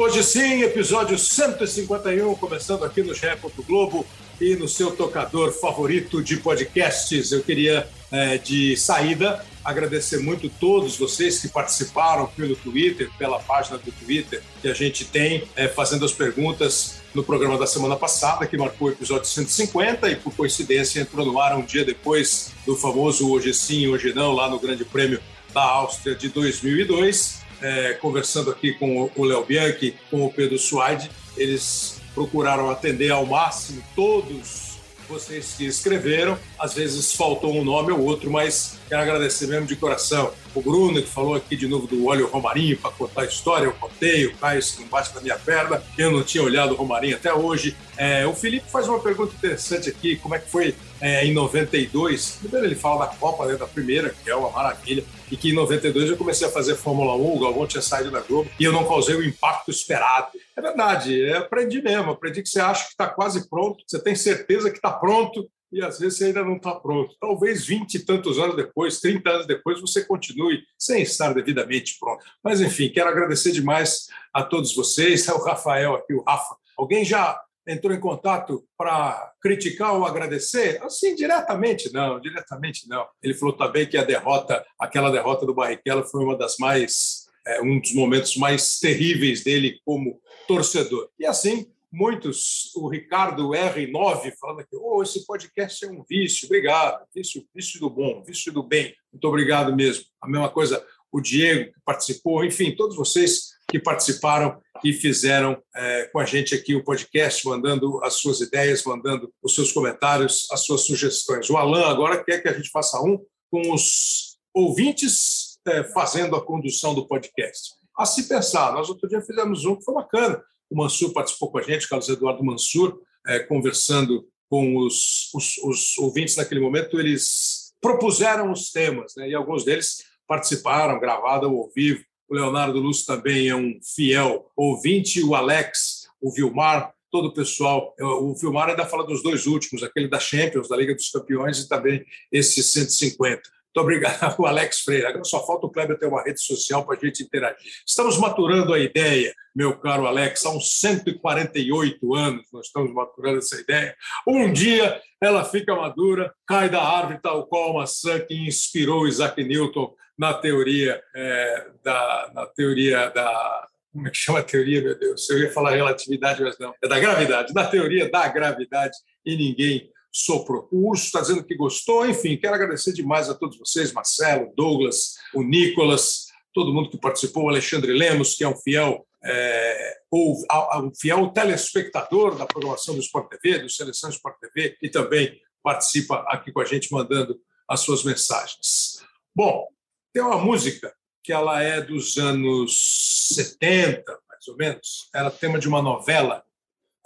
Hoje sim, episódio 151, começando aqui no GE. Globo e no seu tocador favorito de podcasts. Eu queria, é, de saída, agradecer muito todos vocês que participaram pelo Twitter, pela página do Twitter que a gente tem, é, fazendo as perguntas no programa da semana passada, que marcou o episódio 150 e, por coincidência, entrou no ar um dia depois do famoso Hoje Sim, Hoje Não, lá no Grande Prêmio da Áustria de 2002. É, conversando aqui com o Léo Bianchi, com o Pedro Suaide, eles procuraram atender ao máximo todos vocês que escreveram. Às vezes faltou um nome ou outro, mas quero agradecer mesmo de coração. O Bruno, que falou aqui de novo do óleo Romarinho para contar a história, eu contei, o Caio que não bate na minha perna, eu não tinha olhado o Romarinho até hoje. É, o Felipe faz uma pergunta interessante aqui, como é que foi é, em 92? Primeiro ele fala da Copa, né, da primeira, que é uma maravilha, e que em 92 eu comecei a fazer Fórmula 1, o Galvão tinha saído da Globo, e eu não causei o impacto esperado. É verdade, aprendi mesmo, aprendi que você acha que está quase pronto, você tem certeza que está pronto, e às vezes você ainda não está pronto. Talvez 20 e tantos anos depois, 30 anos depois, você continue sem estar devidamente pronto. Mas, enfim, quero agradecer demais a todos vocês, o Rafael aqui, o Rafa. Alguém já entrou em contato para criticar ou agradecer? Assim, diretamente não, diretamente não. Ele falou também que a derrota, aquela derrota do Barrichello foi uma das mais, é, um dos momentos mais terríveis dele como torcedor. E assim, muitos, o Ricardo R9 falando aqui, oh, esse podcast é um vício, obrigado, vício, vício do bom, vício do bem, muito obrigado mesmo. A mesma coisa, o Diego que participou, enfim, todos vocês que participaram e fizeram é, com a gente aqui o podcast, mandando as suas ideias, mandando os seus comentários, as suas sugestões. O Alan agora quer que a gente faça um com os ouvintes é, fazendo a condução do podcast. A se pensar, nós outro dia fizemos um que foi bacana. O Mansur participou com a gente, Carlos Eduardo Mansur, é, conversando com os, os, os, ouvintes naquele momento, eles propuseram os temas, né, e alguns deles participaram, gravado ao vivo. O Leonardo Luz também é um fiel ouvinte, o Alex, o Vilmar, todo o pessoal. O Vilmar ainda fala dos dois últimos, aquele da Champions, da Liga dos Campeões, e também esse 150. Muito obrigado, o Alex Freire. Agora só falta o Kleber ter uma rede social para a gente interagir. Estamos maturando a ideia, meu caro Alex, há uns 148 anos nós estamos maturando essa ideia. Um dia ela fica madura, cai da árvore, tal qual a maçã que inspirou Isaac Newton na teoria é, da na teoria da como é que chama a teoria, meu Deus? Eu ia falar relatividade, mas não. É da gravidade, da teoria da gravidade, e ninguém soprou. O Urso está dizendo que gostou. Enfim, quero agradecer demais a todos vocês, Marcelo, Douglas, o Nicolas, todo mundo que participou, o Alexandre Lemos, que é um fiel é, ou um fiel telespectador da programação do Sport TV, do Seleção Sport TV, e também participa aqui com a gente mandando as suas mensagens. Bom, tem uma música que ela é dos anos 70, mais ou menos. Era é tema de uma novela.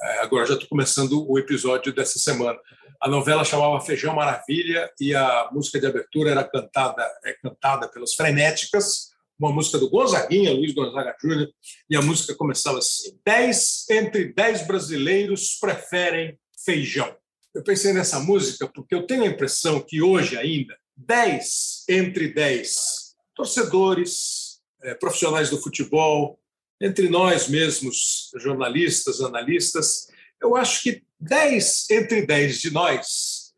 É, agora já estou começando o episódio dessa semana. A novela chamava Feijão Maravilha e a música de abertura era cantada, é cantada pelas Frenéticas, uma música do Gonzaguinha, Luiz Gonzaga Júnior, e a música começava assim: Dez entre dez brasileiros preferem feijão. Eu pensei nessa música porque eu tenho a impressão que hoje ainda 10 entre 10 torcedores, é, profissionais do futebol, entre nós mesmos, jornalistas, analistas, eu acho que 10 entre 10 de nós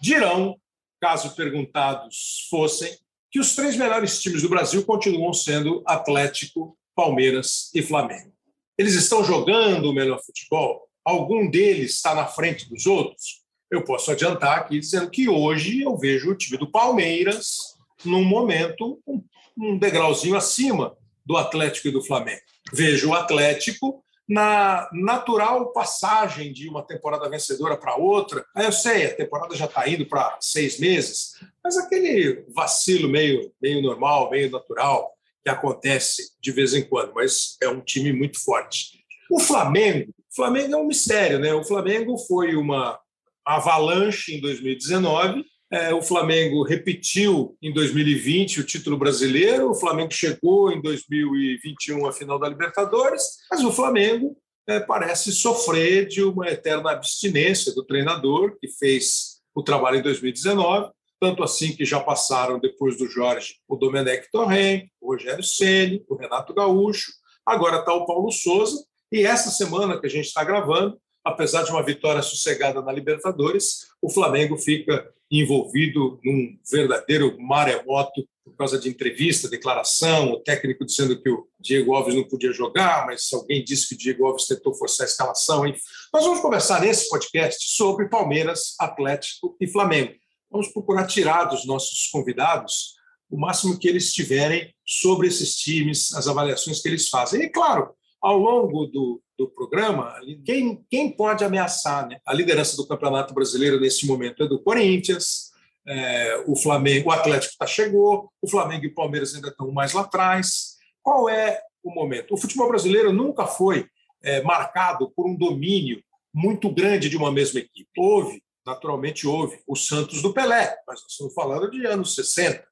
dirão, caso perguntados fossem, que os três melhores times do Brasil continuam sendo Atlético, Palmeiras e Flamengo. Eles estão jogando o melhor futebol? Algum deles está na frente dos outros? eu posso adiantar aqui dizendo que hoje eu vejo o time do Palmeiras num momento um, um degrauzinho acima do Atlético e do Flamengo. Vejo o Atlético na natural passagem de uma temporada vencedora para outra. Eu sei, a temporada já está indo para seis meses, mas aquele vacilo meio, meio normal, meio natural, que acontece de vez em quando, mas é um time muito forte. O Flamengo, o Flamengo é um mistério, né? O Flamengo foi uma avalanche em 2019. É, o Flamengo repetiu em 2020 o título brasileiro, o Flamengo chegou em 2021 à final da Libertadores, mas o Flamengo é, parece sofrer de uma eterna abstinência do treinador, que fez o trabalho em 2019, tanto assim que já passaram, depois do Jorge, o Domenech Torren, o Rogério Ceni, o Renato Gaúcho, Agora está o Paulo Souza, e essa semana que a gente está gravando, apesar de uma vitória sossegada na Libertadores, o Flamengo fica envolvido num verdadeiro maremoto por causa de entrevista, declaração, o técnico dizendo que o Diego Alves não podia jogar, mas alguém disse que o Diego Alves tentou forçar a escalação. Enfim. Nós vamos conversar nesse podcast sobre Palmeiras, Atlético e Flamengo. Vamos procurar tirar dos nossos convidados o máximo que eles tiverem sobre esses times, as avaliações que eles fazem. E, claro, ao longo do, do programa, quem, quem pode ameaçar né? a liderança do Campeonato Brasileiro nesse momento é do Corinthians, é, o Flamengo, o Atlético tá chegou, o Flamengo e o Palmeiras ainda estão mais lá atrás. Qual é o momento? O futebol brasileiro nunca foi é, marcado por um domínio muito grande de uma mesma equipe. Houve, naturalmente houve, o Santos do Pelé, mas nós estamos falando de anos 60.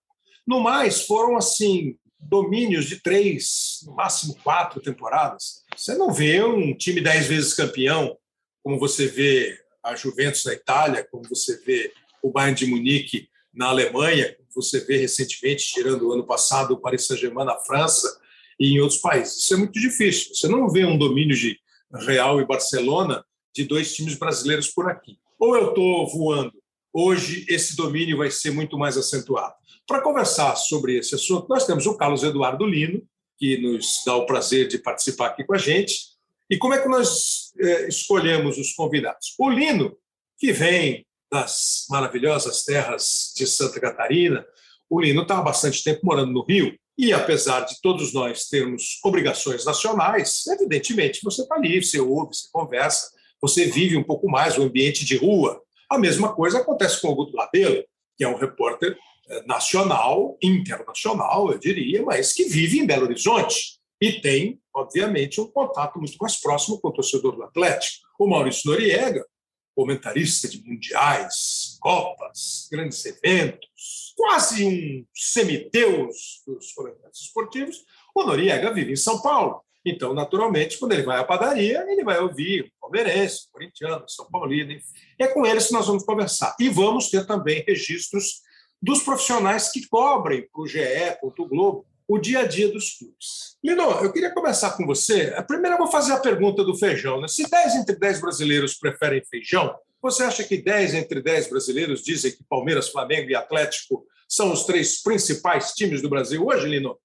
No mais, foram assim domínios de três, no máximo quatro temporadas. Você não vê um time dez vezes campeão, como você vê a Juventus na Itália, como você vê o Bayern de Munique na Alemanha, como você vê recentemente, tirando o ano passado, o Paris Saint-Germain na França e em outros países. Isso é muito difícil. Você não vê um domínio de Real e Barcelona de dois times brasileiros por aqui. Ou eu estou voando. Hoje, esse domínio vai ser muito mais acentuado. Para conversar sobre esse assunto, nós temos o Carlos Eduardo Lino, que nos dá o prazer de participar aqui com a gente. E como é que nós é, escolhemos os convidados? O Lino, que vem das maravilhosas terras de Santa Catarina, o Lino está há bastante tempo morando no Rio, e apesar de todos nós termos obrigações nacionais, evidentemente você está ali, você ouve, você conversa, você vive um pouco mais o ambiente de rua. A mesma coisa acontece com o Guto Labelo, que é um repórter nacional, internacional, eu diria, mas que vive em Belo Horizonte e tem, obviamente, um contato muito mais próximo com o torcedor do Atlético. O Maurício Noriega, comentarista de mundiais, copas, grandes eventos, quase um semideus dos comentários esportivos, o Noriega vive em São Paulo. Então, naturalmente, quando ele vai à padaria, ele vai ouvir palmeirense, corintiano, São Paulino, enfim. É com eles que nós vamos conversar. E vamos ter também registros dos profissionais que cobrem para o GE, para o Globo, o dia a dia dos clubes. Lino, eu queria começar com você. Primeiro eu vou fazer a pergunta do feijão. Né? Se 10 entre 10 brasileiros preferem feijão, você acha que 10 entre 10 brasileiros dizem que Palmeiras, Flamengo e Atlético são os três principais times do Brasil hoje, Lino?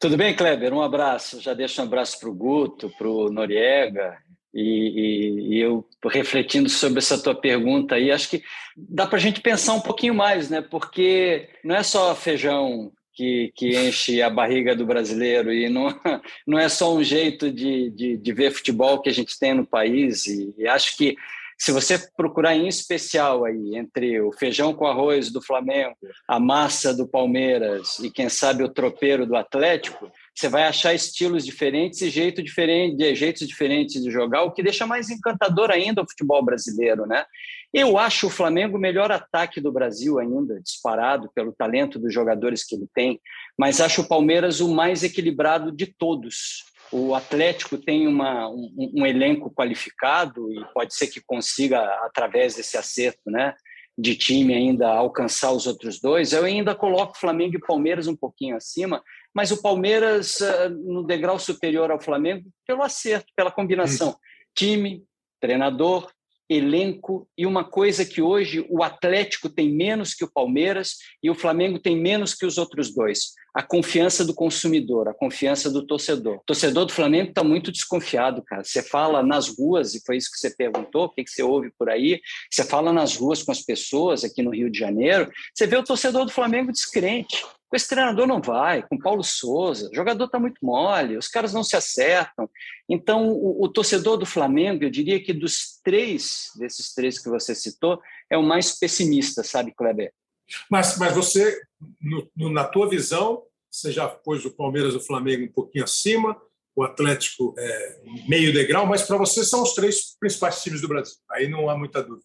Tudo bem, Kleber? Um abraço. Já deixo um abraço para o Guto, para o Noriega e, e, e, eu refletindo sobre essa tua pergunta aí, acho que dá para a gente pensar um pouquinho mais, né? Porque não é só feijão que, que enche a barriga do brasileiro e não, não é só um jeito de, de, de ver futebol que a gente tem no país. E, e acho que se você procurar em especial aí entre o feijão com arroz do Flamengo, a massa do Palmeiras e quem sabe o tropeiro do Atlético, você vai achar estilos diferentes e jeito diferente, jeitos diferentes de jogar, o que deixa mais encantador ainda o futebol brasileiro, né? Eu acho o Flamengo o melhor ataque do Brasil ainda, disparado pelo talento dos jogadores que ele tem, mas acho o Palmeiras o mais equilibrado de todos. O Atlético tem uma, um, um elenco qualificado e pode ser que consiga, através desse acerto, né? de time ainda alcançar os outros dois, eu ainda coloco Flamengo e Palmeiras um pouquinho acima, mas o Palmeiras uh, no degrau superior ao Flamengo pelo acerto, pela combinação Isso. time, treinador, elenco e uma coisa que hoje o Atlético tem menos que o Palmeiras e o Flamengo tem menos que os outros dois. A confiança do consumidor, a confiança do torcedor. O torcedor do Flamengo está muito desconfiado, cara. Você fala nas ruas, e foi isso que você perguntou, o que, que você ouve por aí, você fala nas ruas com as pessoas aqui no Rio de Janeiro, você vê o torcedor do Flamengo descrente. Com esse treinador não vai, com Paulo Souza, o jogador está muito mole, os caras não se acertam. Então, o, o, torcedor do Flamengo, eu diria que dos três, desses três que você citou, é o mais pessimista, sabe, Kleber? Mas, mas você, no, no, na tua visão, você já pôs o Palmeiras e o Flamengo um pouquinho acima, o Atlético é, meio degrau, mas para você são os três principais times do Brasil. Aí não há muita dúvida.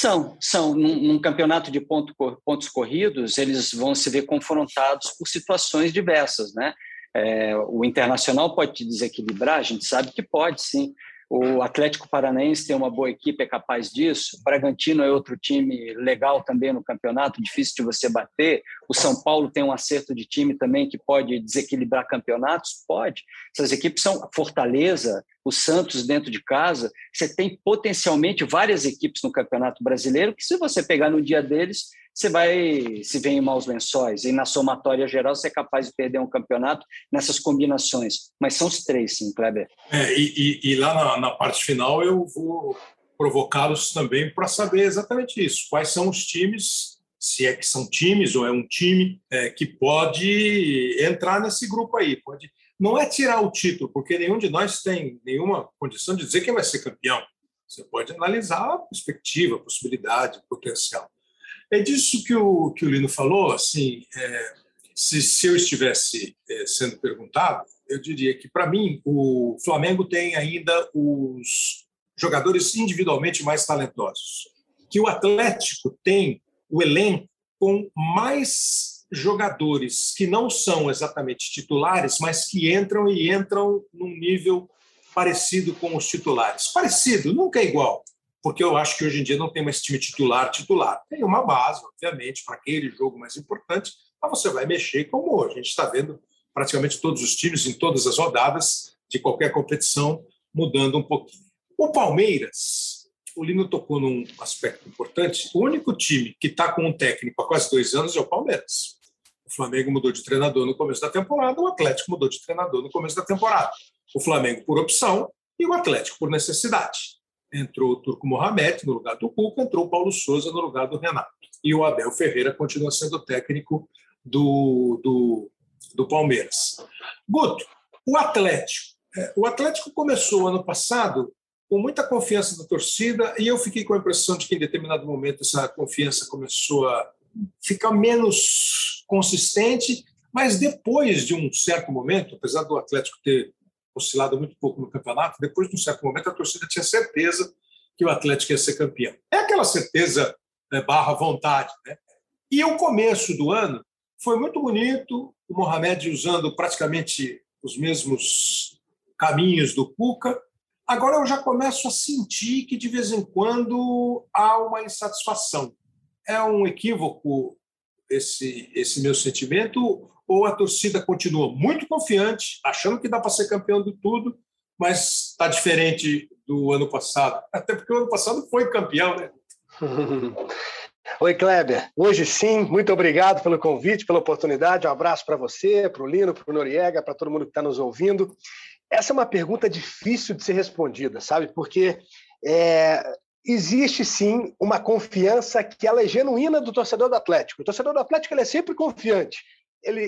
São, são. Num, num campeonato de ponto, pontos corridos, eles vão se ver confrontados por situações diversas, né? É, o internacional pode te desequilibrar, a gente sabe que pode, sim, O Atlético Paranaense tem uma boa equipe, é capaz disso. O Bragantino é outro time legal também no campeonato, difícil de você bater. O São Paulo tem um acerto de time também que pode desequilibrar campeonatos? Pode. Essas equipes são Fortaleza, o Santos dentro de casa. Você tem potencialmente várias equipes no Campeonato Brasileiro que, se você pegar no dia deles, você vai se ver em maus lençóis. E na somatória geral, você é capaz de perder um campeonato nessas combinações. Mas são os três, sim, Kleber. É, e, e, e, lá na, na, parte final eu vou provocá-los também para saber exatamente isso. Quais são os times, se é que são times ou é um time é, que pode entrar nesse grupo aí. Pode, não é tirar o título, porque nenhum de nós tem nenhuma condição de dizer quem vai ser campeão. Você pode analisar a perspectiva, a possibilidade, o potencial. É disso que o, que o Lino falou, assim, é, se, se eu estivesse é, sendo perguntado, eu diria que, para mim, o Flamengo tem ainda os jogadores individualmente mais talentosos. Que o Atlético tem o elenco com mais jogadores que não são exatamente titulares, mas que entram e entram num nível parecido com os titulares. Parecido, nunca é igual, porque eu acho que hoje em dia não tem mais time titular titular. Tem uma base, obviamente, para aquele jogo mais importante, mas você vai mexer como a gente está vendo praticamente todos os times em todas as rodadas de qualquer competição mudando um pouquinho. O Palmeiras, o Lino tocou num aspecto importante. O único time que está com um técnico há quase dois anos é o Palmeiras. O Flamengo mudou de treinador no começo da temporada, o Atlético mudou de treinador no começo da temporada. O Flamengo por opção e o Atlético por necessidade entrou o Turco Mohamed no lugar do Cuca, entrou o Paulo Souza no lugar do Renato. E o Abel Ferreira continua sendo técnico do, do, do Palmeiras. Guto, o Atlético. É, o Atlético começou ano passado com muita confiança da torcida e eu fiquei com a impressão de que em determinado momento essa confiança começou a ficar menos consistente, mas depois de um certo momento, apesar do Atlético ter oscilado muito pouco no campeonato, depois de um certo momento a torcida tinha certeza que o Atlético ia ser campeão. É aquela certeza né, barra vontade. Né? E o começo do ano foi muito bonito, o Mohamed usando praticamente os mesmos caminhos do Cuca. Agora eu já começo a sentir que de vez em quando há uma insatisfação. É um equívoco esse, esse meu sentimento ou a torcida continua muito confiante, achando que dá para ser campeão de tudo, mas está diferente do ano passado? Até porque o ano passado foi campeão, né? Oi, Kleber. Hoje sim, muito obrigado pelo convite, pela oportunidade. Um abraço para você, para o Lino, para o Noriega, para todo mundo que está nos ouvindo. Essa é uma pergunta difícil de ser respondida, sabe? Porque é, existe sim uma confiança que ela é genuína do torcedor do Atlético. O torcedor do Atlético ele é sempre confiante ele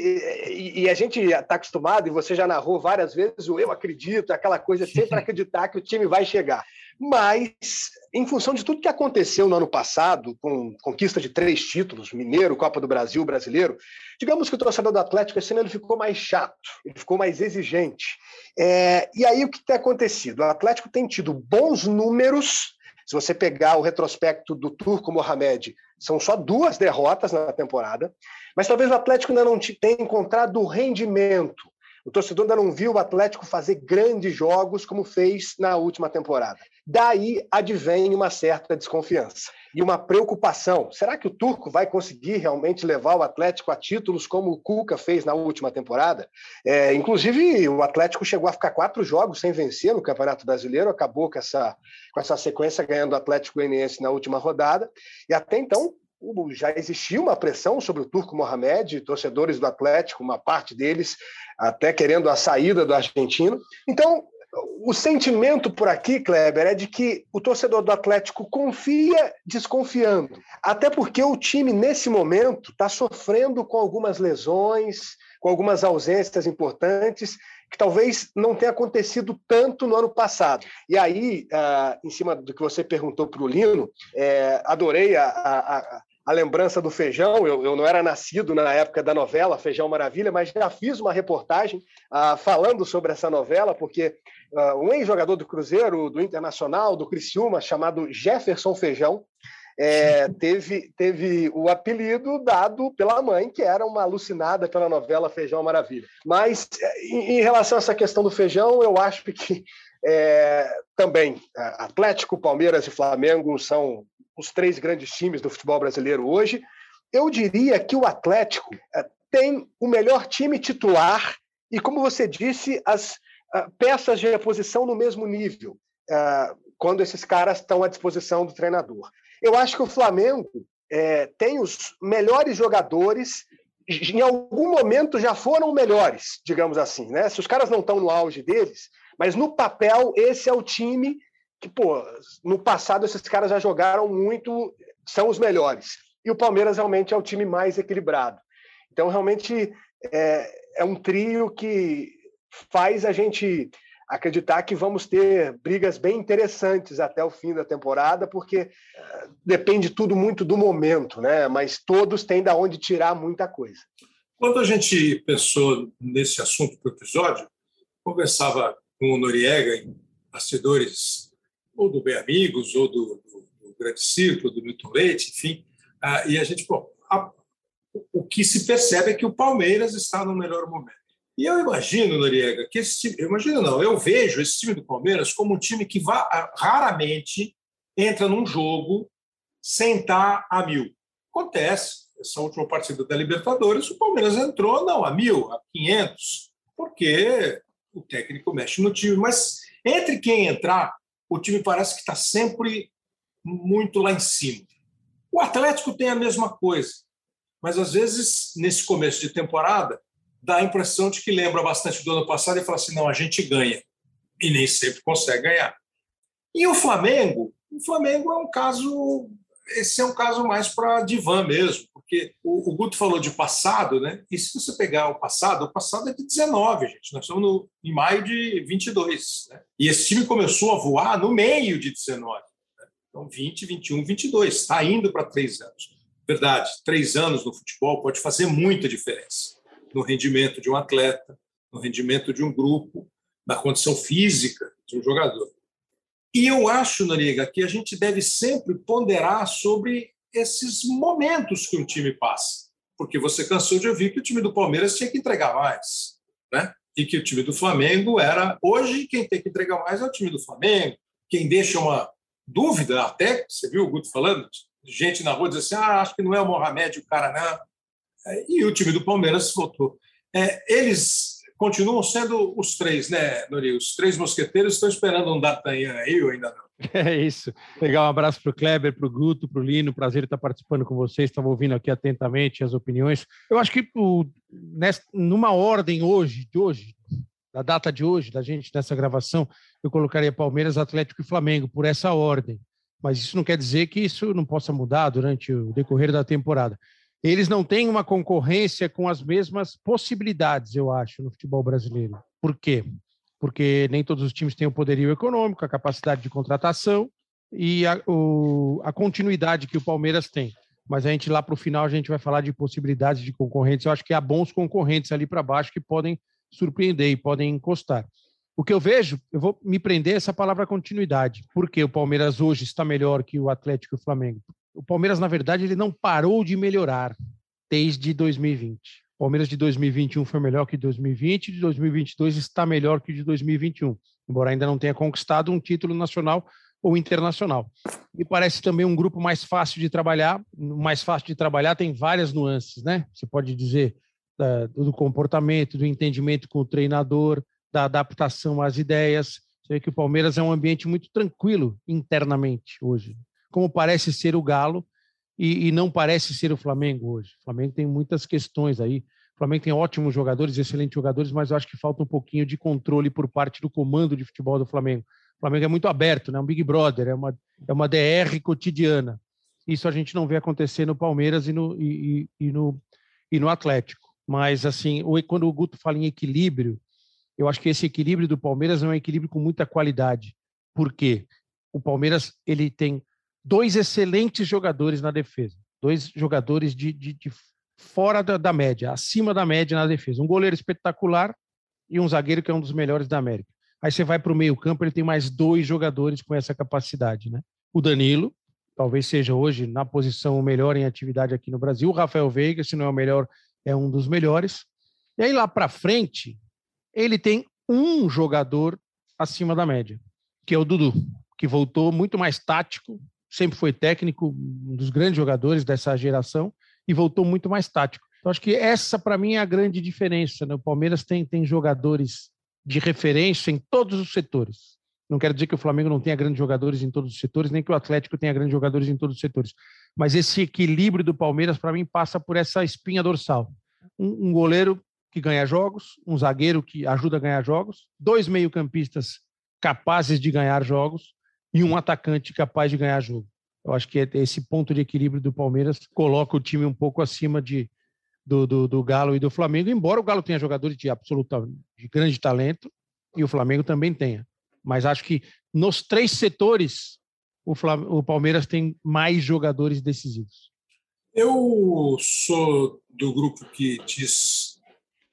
e, e, a gente está acostumado, e você já narrou várias vezes, o eu acredito, aquela coisa sempre acreditar que o time vai chegar. Mas, em função de tudo que aconteceu no ano passado, com conquista de três títulos, Mineiro, Copa do Brasil, Brasileiro, digamos que o torcedor do Atlético esse ano ele ficou mais chato, ele ficou mais exigente. É, e aí o que tem acontecido? O Atlético tem tido bons números. Se você pegar o retrospecto do Turco Mohamed, são só duas derrotas na temporada. Mas talvez o Atlético ainda não tenha encontrado o rendimento. O torcedor ainda não viu o Atlético fazer grandes jogos como fez na última temporada. Daí advém uma certa desconfiança e uma preocupação. Será que o Turco vai conseguir realmente levar o Atlético a títulos como o Cuca fez na última temporada? É, inclusive, o Atlético chegou a ficar quatro jogos sem vencer no Campeonato Brasileiro, acabou com essa, com essa sequência ganhando o Atlético Goianiense na última rodada, e até então já existia uma pressão sobre o Turco Mohamed, torcedores do Atlético, uma parte deles até querendo a saída do argentino. Então, o sentimento por aqui, Kleber, é de que o torcedor do Atlético confia desconfiando. Até porque o time, nesse momento, está sofrendo com algumas lesões, com algumas ausências importantes, que talvez não tenha acontecido tanto no ano passado. E aí, uh, em cima do que você perguntou para o Lino, é, adorei a, a, a lembrança do feijão. Eu, eu, não era nascido na época da novela Feijão Maravilha, mas já fiz uma reportagem uh, falando sobre essa novela, porque uh, um ex-jogador do Cruzeiro, do Internacional, do Criciúma, chamado Jefferson Feijão, é, teve, teve o apelido dado pela mãe, que era uma alucinada pela novela Feijão Maravilha. Mas, em, em relação a essa questão do feijão, eu acho que É, também, Atlético, Palmeiras e Flamengo são os três grandes times do futebol brasileiro hoje. Eu diria que o Atlético é, tem o melhor time titular e, como você disse, as peças de reposição no mesmo nível, quando esses caras estão à disposição do treinador. Eu acho que o Flamengo é, tem os melhores jogadores, em algum momento já foram melhores, digamos assim. Né? Se os caras não estão no auge deles, mas no papel, esse é o time que, pô, no passado esses caras já jogaram muito, são os melhores. E o Palmeiras realmente é o time mais equilibrado. Então, realmente, é, é um trio que faz a gente acreditar que vamos ter brigas bem interessantes até o fim da temporada, porque eh, depende tudo muito do momento, né? Mas todos têm da onde tirar muita coisa. Quando a gente pensou nesse assunto para o episódio, conversava com o Noriega em bastidores ou do Bem Amigos, ou do, do, do Grande Círculo, do Milton Leite, enfim, ah, e a gente, bom, a, o que se percebe é que o Palmeiras está no melhor momento. E eu imagino, Noriega, que esse time, eu imagino não, eu vejo esse time do Palmeiras como um time que vá, raramente entra num jogo sem estar a mil. Acontece, essa última partida da Libertadores, o Palmeiras entrou, não, a mil, a 500, porque o técnico mexe no time. Mas entre quem entrar, o time parece que está sempre muito lá em cima. O Atlético tem a mesma coisa, mas às vezes, nesse começo de temporada, dá a impressão de que lembra bastante do ano passado e fala assim: não, a gente ganha. E nem sempre consegue ganhar. E o Flamengo? O Flamengo é um caso. Esse é um caso mais para divã mesmo, porque o, o, Guto falou de passado, né? E se você pegar o passado, o passado é de 19, gente. Nós estamos no, em maio de 22. Né? E esse time começou a voar no meio de 19. Né? Então, 20, 21, 22. Está indo para três anos. Verdade, três anos no futebol pode fazer muita diferença no rendimento de um atleta, no rendimento de um grupo, na condição física de um jogador. E eu acho, Noriega, que a gente deve sempre ponderar sobre esses momentos que um time passa. Porque você cansou de ouvir que o time do Palmeiras tinha que entregar mais, né? E que o time do Flamengo era. Hoje, quem tem que entregar mais é o time do Flamengo. Quem deixa uma dúvida, até, você viu o Guto falando, gente na rua diz assim: ah, acho que não é o Mohamed o cara, não. É, e o time do Palmeiras voltou. É, eles continuam sendo os três, né, Nori? Os três mosqueteiros estão esperando um D'Artagnan aí ou ainda não? É isso. Legal, um abraço para o Kleber, para o Guto, para o Lino. Prazer estar participando com vocês. Estava ouvindo aqui atentamente as opiniões. Eu acho que o, nessa, numa ordem hoje, de hoje, da data de hoje, da gente nessa gravação, eu colocaria Palmeiras, Atlético e Flamengo por essa ordem. Mas isso não quer dizer que isso não possa mudar durante o decorrer da temporada eles não têm uma concorrência com as mesmas possibilidades, eu acho, no futebol brasileiro. Por quê? Porque nem todos os times têm o poderio econômico, a capacidade de contratação e a, o, a continuidade que o Palmeiras tem. Mas a gente lá para o final a gente vai falar de possibilidades de concorrentes. Eu acho que há bons concorrentes ali para baixo que podem surpreender e podem encostar. O que eu vejo, eu vou me prender essa palavra continuidade. Porque o Palmeiras hoje está melhor que o Atlético e o Flamengo? o Palmeiras, na verdade, ele não parou de melhorar desde 2020. Palmeiras de 2021 foi melhor que 2020, de 2022 está melhor que de 2021, embora ainda não tenha conquistado um título nacional ou internacional. E parece também um grupo mais fácil de trabalhar. Mais fácil de trabalhar tem várias nuances, né? Você pode dizer da, do comportamento, do entendimento com o treinador, da adaptação às ideias. Você vê que o Palmeiras é um ambiente muito tranquilo internamente hoje como parece ser o Galo e, e, não parece ser o Flamengo hoje. O Flamengo tem muitas questões aí. O Flamengo tem ótimos jogadores, excelentes jogadores, mas eu acho que falta um pouquinho de controle por parte do comando de futebol do Flamengo. O Flamengo é muito aberto, né? Um Big Brother, é uma, é uma DR cotidiana. Isso a gente não vê acontecer no Palmeiras e no, e, e, e no, e no Atlético. Mas, assim, quando o Guto fala em equilíbrio, eu acho que esse equilíbrio do Palmeiras é um equilíbrio com muita qualidade. Por quê? O Palmeiras ele tem dois excelentes jogadores na defesa, dois jogadores de, de, de fora da, da, média, acima da média na defesa. Um goleiro espetacular e um zagueiro que é um dos melhores da América. Aí você vai para o meio-campo, ele tem mais dois jogadores com essa capacidade, né? O Danilo, talvez seja hoje na posição o melhor em atividade aqui no Brasil. O Rafael Veiga, se não é o melhor, é um dos melhores. E aí lá para frente, ele tem um jogador acima da média, que é o Dudu, que voltou muito mais tático, sempre foi técnico, um dos grandes jogadores dessa geração, e voltou muito mais tático. Então, acho que essa, para mim, é a grande diferença. Né? O Palmeiras tem, tem jogadores de referência em todos os setores. Não quero dizer que o Flamengo não tenha grandes jogadores em todos os setores, nem que o Atlético tenha grandes jogadores em todos os setores. Mas esse equilíbrio do Palmeiras, para mim, passa por essa espinha dorsal. Um, um goleiro que ganha jogos, um zagueiro que ajuda a ganhar jogos, dois meio-campistas capazes de ganhar jogos e um atacante capaz de ganhar jogo. Eu acho que é esse ponto de equilíbrio do Palmeiras coloca o time um pouco acima de, do, do, do, Galo e do Flamengo, embora o Galo tenha jogadores de absoluta de grande talento e o Flamengo também tenha. Mas acho que nos três setores o, Flam o Palmeiras tem mais jogadores decisivos. Eu sou do grupo que diz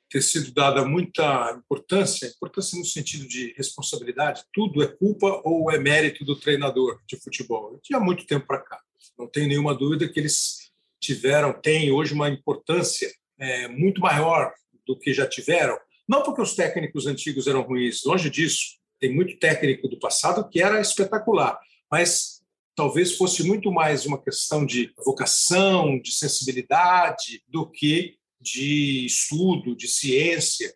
ter sido dada muita importância, importância no sentido de responsabilidade, tudo é culpa ou é mérito do treinador de futebol. De há muito tempo para cá. Não tenho nenhuma dúvida que eles tiveram, têm hoje uma importância é, muito maior do que já tiveram. Não porque os técnicos antigos eram ruins, longe disso. Tem muito técnico do passado que era espetacular, mas talvez fosse muito mais uma questão de vocação, de sensibilidade, do que de estudo, de ciência,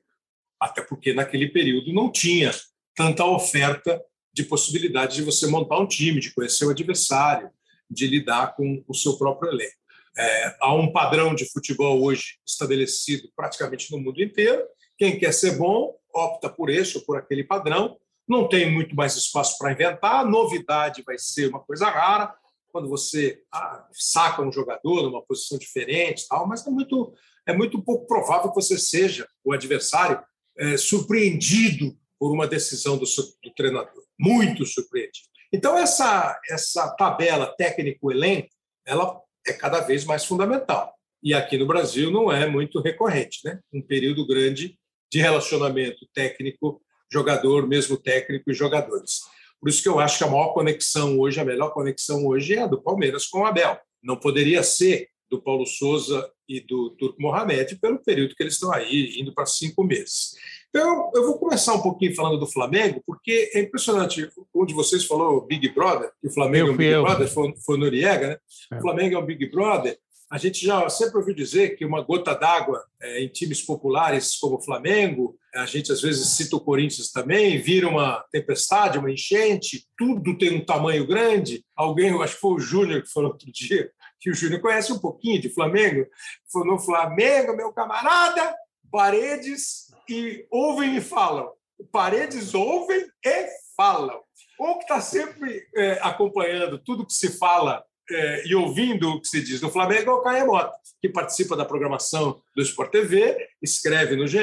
até porque naquele período não tinha tanta oferta de possibilidade de você montar um time, de conhecer o adversário, de lidar com o seu próprio elenco. É, há um padrão de futebol hoje estabelecido praticamente no mundo inteiro. Quem quer ser bom opta por esse ou por aquele padrão. Não tem muito mais espaço para inventar. Novidade vai ser uma coisa rara quando você ah, saca um jogador numa posição diferente, tal. Mas é muito é muito pouco provável que você seja o adversário é, surpreendido por uma decisão do, do, treinador, muito surpreendido. Então essa essa tabela técnico-elenco, ela é cada vez mais fundamental. E aqui no Brasil não é muito recorrente, né? Um período grande de relacionamento técnico jogador, mesmo técnico e jogadores. Por isso que eu acho que a maior conexão hoje, a melhor conexão hoje é a do Palmeiras com o Abel. Não poderia ser do Paulo Souza e do Turco Mohamed pelo período que eles estão aí, indo para cinco meses. Então, eu vou começar um pouquinho falando do Flamengo, porque é impressionante. Um de vocês falou Big Brother, que o Flamengo eu é um Big eu. Brother, foi, foi Noriega, né? É. O Flamengo é um Big Brother. A gente já sempre ouviu dizer que uma gota d'água é, em times populares como o Flamengo, a gente às vezes cita o Corinthians também, vira uma tempestade, uma enchente, tudo tem um tamanho grande. Alguém, eu acho que foi o Júnior que falou outro dia, que o Júnior conhece um pouquinho de Flamengo, foi no Flamengo, meu camarada, paredes e ouvem e falam. Paredes ouvem e falam. Ou que está sempre é, acompanhando tudo que se fala é, e ouvindo o que se diz do Flamengo é o Caio Mota, que participa da programação do Sport TV, escreve no GE,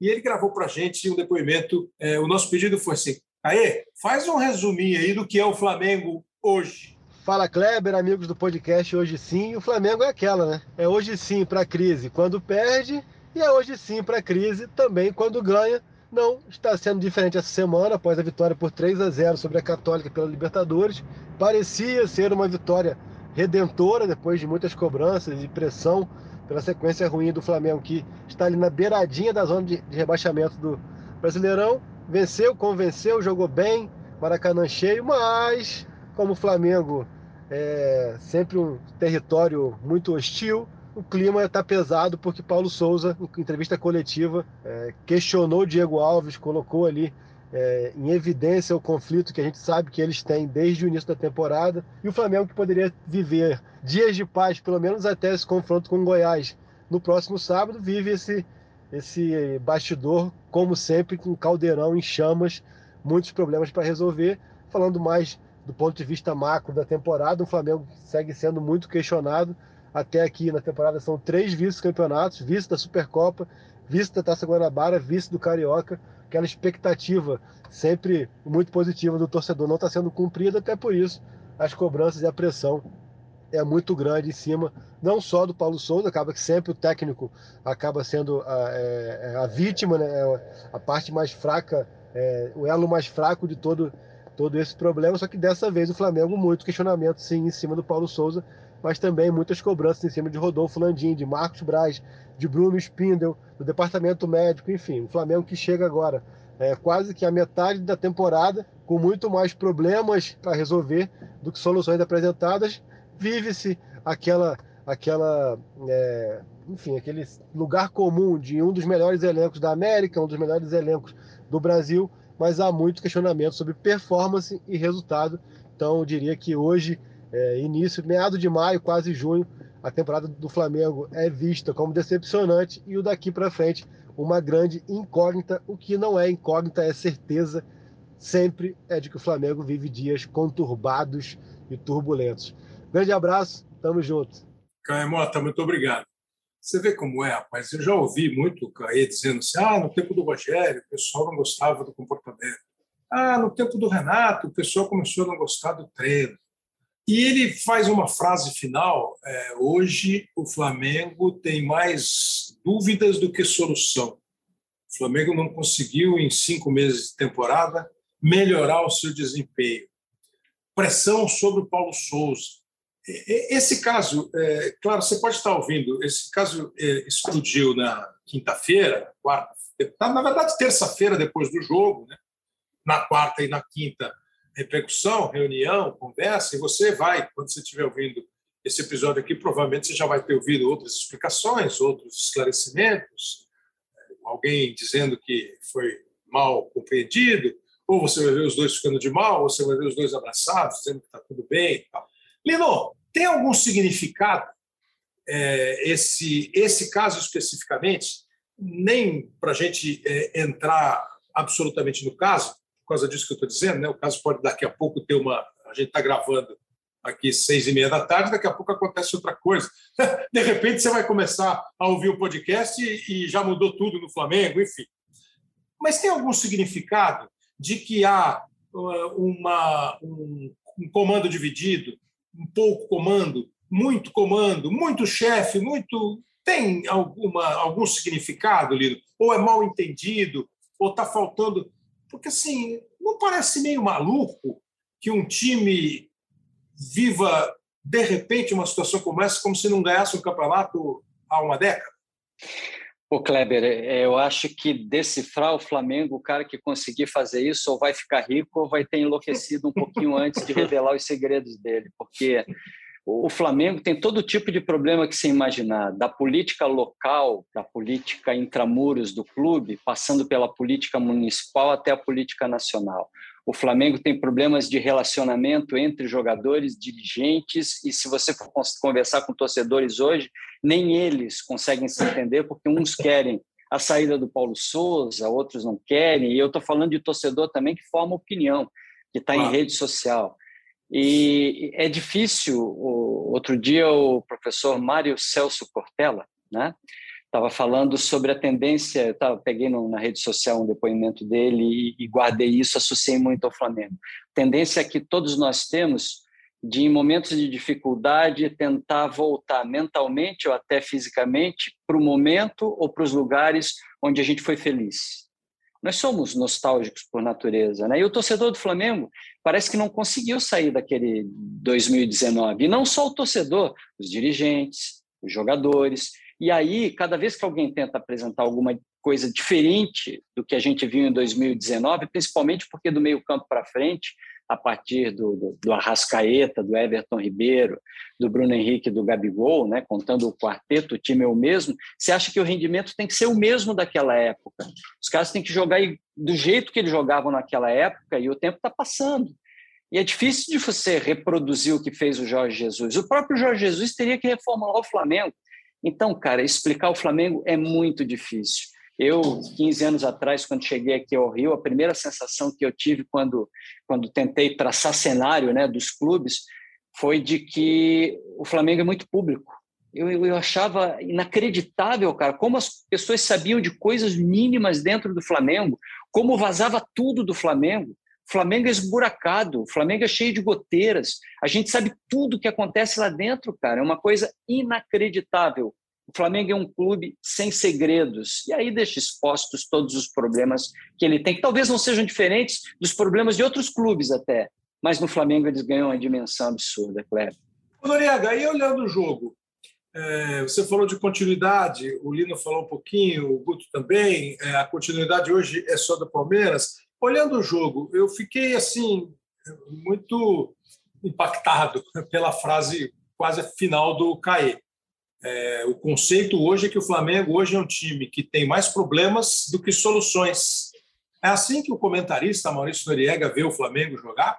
e ele gravou para a gente um depoimento. É, o nosso pedido foi assim: Caê, faz um resuminho aí do que é o Flamengo hoje. Fala Kleber, amigos do podcast Hoje Sim. O Flamengo é aquela, né? É hoje sim para a crise quando perde e é hoje sim para a crise também quando ganha. Não está sendo diferente essa semana após a vitória por 3 a 0 sobre a Católica pela Libertadores. Parecia ser uma vitória redentora depois de muitas cobranças e pressão pela sequência ruim do Flamengo que está ali na beiradinha da zona de, de rebaixamento do Brasileirão. Venceu, convenceu, jogou bem, Maracanã cheio, mas como o Flamengo é sempre um território muito hostil. O clima está pesado porque Paulo Souza, em entrevista coletiva, é, questionou Diego Alves, colocou ali é, em evidência o conflito que a gente sabe que eles têm desde o início da temporada. E o Flamengo que poderia viver dias de paz, pelo menos até esse confronto com o Goiás no próximo sábado, vive esse, esse bastidor, como sempre, com caldeirão em chamas, muitos problemas para resolver. Falando mais do ponto de vista macro da temporada, o Flamengo segue sendo muito questionado. Até aqui na temporada são três vice-campeonatos: vice da Supercopa, vice da Taça Guanabara, vice do Carioca. Aquela expectativa sempre muito positiva do torcedor não está sendo cumprida, até por isso as cobranças e a pressão é muito grande em cima, não só do Paulo Souza, acaba que sempre o técnico acaba sendo a, é, é a vítima, né, é a parte mais fraca, é, o elo mais fraco de todo todo esse problema, só que dessa vez o Flamengo muito questionamento sim em cima do Paulo Souza, mas também muitas cobranças em cima de Rodolfo Landim, de Marcos Braz, de Bruno Spindel, do departamento médico, enfim, o Flamengo que chega agora é, quase que a metade da temporada, com muito mais problemas para resolver do que soluções apresentadas, vive-se aquela, aquela é, enfim, aquele lugar comum de um dos melhores elencos da América, um dos melhores elencos do Brasil, mas há muito questionamento sobre performance e resultado. Então, eu diria que hoje, é, início, meado de maio, quase junho, a temporada do Flamengo é vista como decepcionante e o daqui para frente uma grande incógnita. O que não é incógnita é certeza sempre é de que o Flamengo vive dias conturbados e turbulentos. Grande abraço, tamo junto. Caio Mota, muito obrigado. Você vê como é, rapaz. Eu já ouvi muito Caê dizendo assim: ah, no tempo do Rogério, o pessoal não gostava do comportamento. Ah, no tempo do Renato, o pessoal começou a não gostar do treino. E ele faz uma frase final: é, hoje o Flamengo tem mais dúvidas do que solução. O Flamengo não conseguiu, em cinco meses de temporada, melhorar o seu desempenho. Pressão sobre o Paulo Souza. Esse caso, é, claro, você pode estar ouvindo, esse caso é, explodiu na quinta-feira, quarta, na verdade, terça-feira depois do jogo, né? na quarta e na quinta repercussão, reunião, conversa, e você vai, quando você estiver ouvindo esse episódio aqui, provavelmente você já vai ter ouvido outras explicações, outros esclarecimentos, alguém dizendo que foi mal compreendido, ou você vai ver os dois ficando de mal, ou você vai ver os dois abraçados, dizendo que está tudo bem. Lino, tem algum significado é, esse, esse caso especificamente? Nem para a gente é, entrar absolutamente no caso, por causa disso que eu estou dizendo, né? o caso pode daqui a pouco ter uma. A gente está gravando aqui seis e meia da tarde, daqui a pouco acontece outra coisa. De repente você vai começar a ouvir o podcast e, e já mudou tudo no Flamengo, enfim. Mas tem algum significado de que há uh, uma, um, um comando dividido, um pouco comando, muito comando, muito chefe, muito. Tem alguma, algum significado, Lino? Ou é mal entendido, ou está faltando porque, assim, não parece meio maluco que um time viva, de repente, uma situação como essa, como se não ganhasse um campeonato há uma década? O Kleber, é, eu acho que decifrar o Flamengo, o cara que conseguir fazer isso, ou vai ficar rico ou vai ter enlouquecido um pouquinho antes de revelar os segredos dele, porque o Flamengo tem todo tipo de problema que se imaginar, da política local, da política intramuros do clube, passando pela política municipal até a política nacional. O Flamengo tem problemas de relacionamento entre jogadores, dirigentes, e se você for conversar com torcedores hoje, nem eles conseguem se entender, porque uns querem a saída do Paulo Souza, outros não querem, e eu estou falando de torcedor também que forma opinião, que está em rede social. E é difícil. Outro dia, o professor Mário Celso Cortella, né? Estava falando sobre a tendência. Eu tava, peguei no, na rede social um depoimento dele e, e guardei isso, associei muito ao Flamengo. Tendência que todos nós temos de, em momentos de dificuldade, tentar voltar mentalmente ou até fisicamente para o momento ou para os lugares onde a gente foi feliz. Nós somos nostálgicos por natureza, né? E o torcedor do Flamengo parece que não conseguiu sair daquele 2019. E não só o torcedor, os dirigentes, os jogadores. E aí, cada vez que alguém tenta apresentar alguma coisa diferente do que a gente viu em 2019, principalmente porque do meio-campo para frente a partir do, do, do, Arrascaeta, do Everton Ribeiro, do Bruno Henrique, do Gabigol, né, contando o quarteto, o time é o mesmo, você acha que o rendimento tem que ser o mesmo daquela época. Os caras têm que jogar do jeito que eles jogavam naquela época e o tempo está passando. E é difícil de você reproduzir o que fez o Jorge Jesus. O próprio Jorge Jesus teria que reformular o Flamengo. Então, cara, explicar o Flamengo é muito difícil. Eu, 15 anos atrás, quando cheguei aqui ao Rio, a primeira sensação que eu tive quando, quando tentei traçar cenário né, dos clubes foi de que o Flamengo é muito público. Eu, eu, achava inacreditável, cara, como as pessoas sabiam de coisas mínimas dentro do Flamengo, como vazava tudo do Flamengo. Flamengo é esburacado, Flamengo é cheio de goteiras. A gente sabe tudo o que acontece lá dentro, cara. É uma coisa inacreditável. O Flamengo é um clube sem segredos. E aí deixa expostos todos os problemas que ele tem, que talvez não sejam diferentes dos problemas de outros clubes até. Mas no Flamengo eles ganham uma dimensão absurda, Cleber. Noriega, aí olhando o jogo, É, você falou de continuidade, o Lino falou um pouquinho, o Guto também. É, a continuidade hoje é só do Palmeiras. Olhando o jogo, eu fiquei assim muito impactado pela frase quase final do Caê. É, o conceito hoje é que o Flamengo hoje é um time que tem mais problemas do que soluções. É assim que o comentarista Maurício Noriega vê o Flamengo jogar?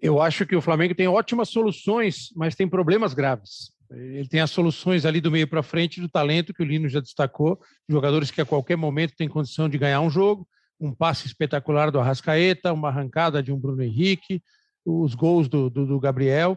Eu acho que o Flamengo tem ótimas soluções, mas tem problemas graves. Ele tem as soluções ali do meio para frente do talento que o Lino já destacou, jogadores que a qualquer momento têm condição de ganhar um jogo, um passe espetacular do Arrascaeta, uma arrancada de um Bruno Henrique, os gols do, do, do Gabriel,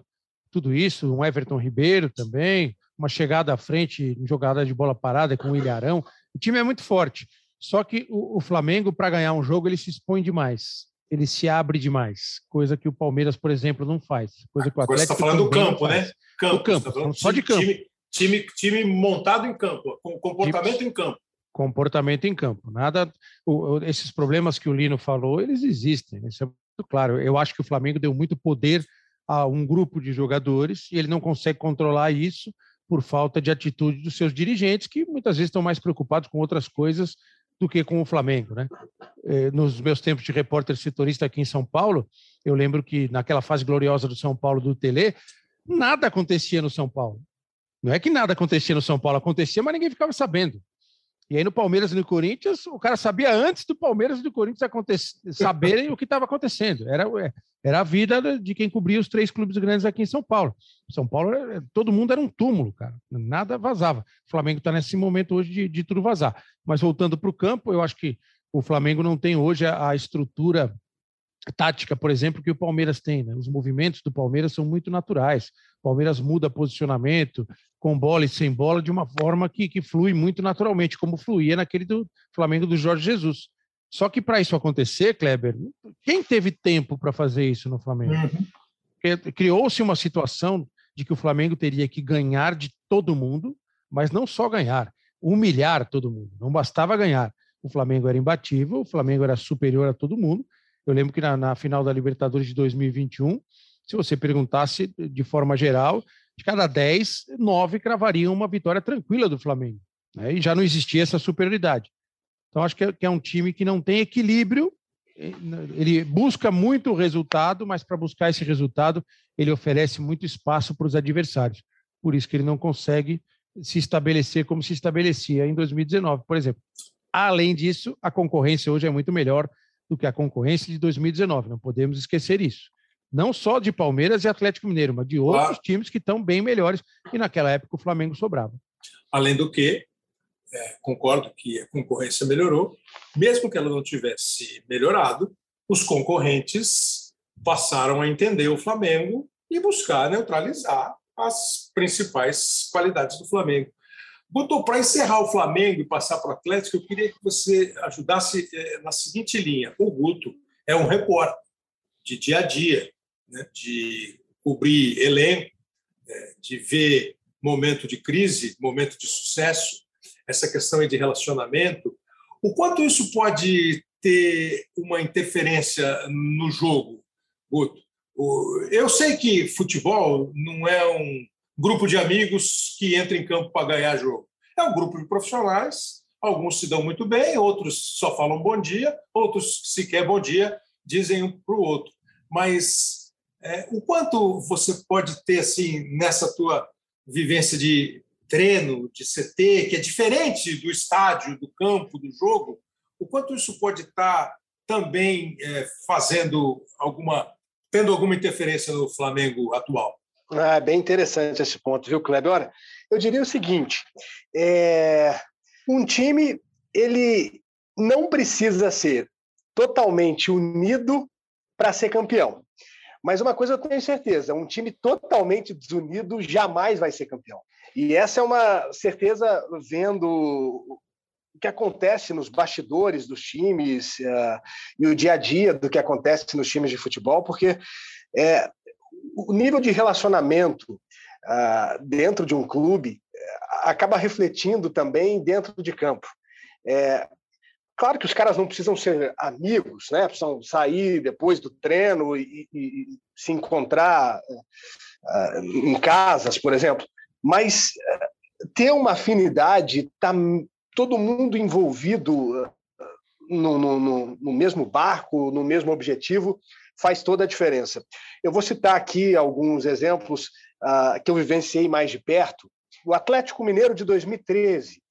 tudo isso, um Everton Ribeiro também, uma chegada à frente jogada de bola parada com o Ilharão. O time é muito forte. Só que o, o Flamengo, para ganhar um jogo, ele se expõe demais. Ele se abre demais, coisa que o Palmeiras, por exemplo, não faz. Coisa que o Atlético. Você está falando do campo, né? Campo. Do campo, tá só de campo. Time, time, time montado em campo, com comportamento em campo. Comportamento em campo. Nada. O, esses problemas que o Lino falou, eles existem. Isso é muito claro. Eu acho que o Flamengo deu muito poder a um grupo de jogadores e ele não consegue controlar isso por falta de atitude dos seus dirigentes, que muitas vezes estão mais preocupados com outras coisas do que com o Flamengo. Né? É, nos meus tempos de repórter setorista aqui em São Paulo, eu lembro que naquela fase gloriosa do São Paulo do Tele, nada acontecia no São Paulo. Não é que nada acontecia no São Paulo, acontecia, mas ninguém ficava sabendo. E aí no Palmeiras e no Corinthians, o cara sabia antes do Palmeiras e do Corinthians saberem o que estava acontecendo. Era, é, era a vida de quem cobria os três clubes grandes aqui em São Paulo. São Paulo, todo mundo era um túmulo, cara. Nada vazava. O Flamengo está nesse momento hoje de, de tudo vazar. Mas voltando para o campo, eu acho que o Flamengo não tem hoje a, a estrutura tática, por exemplo, que o Palmeiras tem. Né? Os movimentos do Palmeiras são muito naturais. O Palmeiras muda posicionamento, com bola e sem bola, de uma forma que, que flui muito naturalmente, como fluía naquele do Flamengo do Jorge Jesus. Só que para isso acontecer, Kleber, quem teve tempo para fazer isso no Flamengo? Uhum. Criou-se uma situação de que o Flamengo teria que ganhar de todo mundo, mas não só ganhar, humilhar todo mundo. Não bastava ganhar. O Flamengo era imbatível, o Flamengo era superior a todo mundo, eu lembro que na, na final da Libertadores de 2021, se você perguntasse de forma geral, de cada 10, 9 cravariam uma vitória tranquila do Flamengo. Né? E já não existia essa superioridade. Então, acho que é, que é um time que não tem equilíbrio, ele busca muito resultado, mas para buscar esse resultado, ele oferece muito espaço para os adversários. Por isso que ele não consegue se estabelecer como se estabelecia em 2019, por exemplo. Além disso, a concorrência hoje é muito melhor do que a concorrência de 2019. Não podemos esquecer isso. Não só de Palmeiras e Atlético Mineiro, mas de outros claro. times que estão bem melhores e naquela época o Flamengo sobrava. Além do que, é, concordo que a concorrência melhorou, mesmo que ela não tivesse melhorado, os concorrentes passaram a entender o Flamengo e buscar neutralizar as principais qualidades do Flamengo. Guto, para encerrar o Flamengo e passar para o Atlético, eu queria que você ajudasse eh, na seguinte linha. O Guto é um repórter de dia a dia, né, de cobrir elenco, eh, de ver momento de crise, momento de sucesso, essa questão de relacionamento. O quanto isso pode ter uma interferência no jogo, Guto? Eu sei que futebol não é um grupo de amigos que entra em campo para ganhar jogo. É um grupo de profissionais, alguns se dão muito bem, outros só falam bom dia, outros sequer bom dia dizem um para o outro. Mas é, o quanto você pode ter assim nessa tua vivência de treino, de CT, que é diferente do estádio, do campo, do jogo, o quanto isso pode estar também é, fazendo alguma, tendo alguma interferência no Flamengo atual? Ah, bem interessante esse ponto, viu, Kleber? Olha, eu diria o seguinte: é, um time ele não precisa ser totalmente unido para ser campeão. Mas uma coisa eu tenho certeza: um time totalmente desunido jamais vai ser campeão. E essa é uma certeza vendo o que acontece nos bastidores dos times uh, e o dia a dia do que acontece nos times de futebol, porque é, o nível de relacionamento uh, dentro de um clube uh, acaba refletindo também dentro de campo. É, claro que os caras não precisam ser amigos, né? Precisam sair depois do treino e, e, se encontrar uh, em casas, por exemplo. Mas ter uma afinidade, tá todo mundo envolvido no, no, no, mesmo barco, no mesmo objetivo, faz toda a diferença. Eu vou citar aqui alguns exemplos uh, que eu vivenciei mais de perto. O Atlético Mineiro de 2013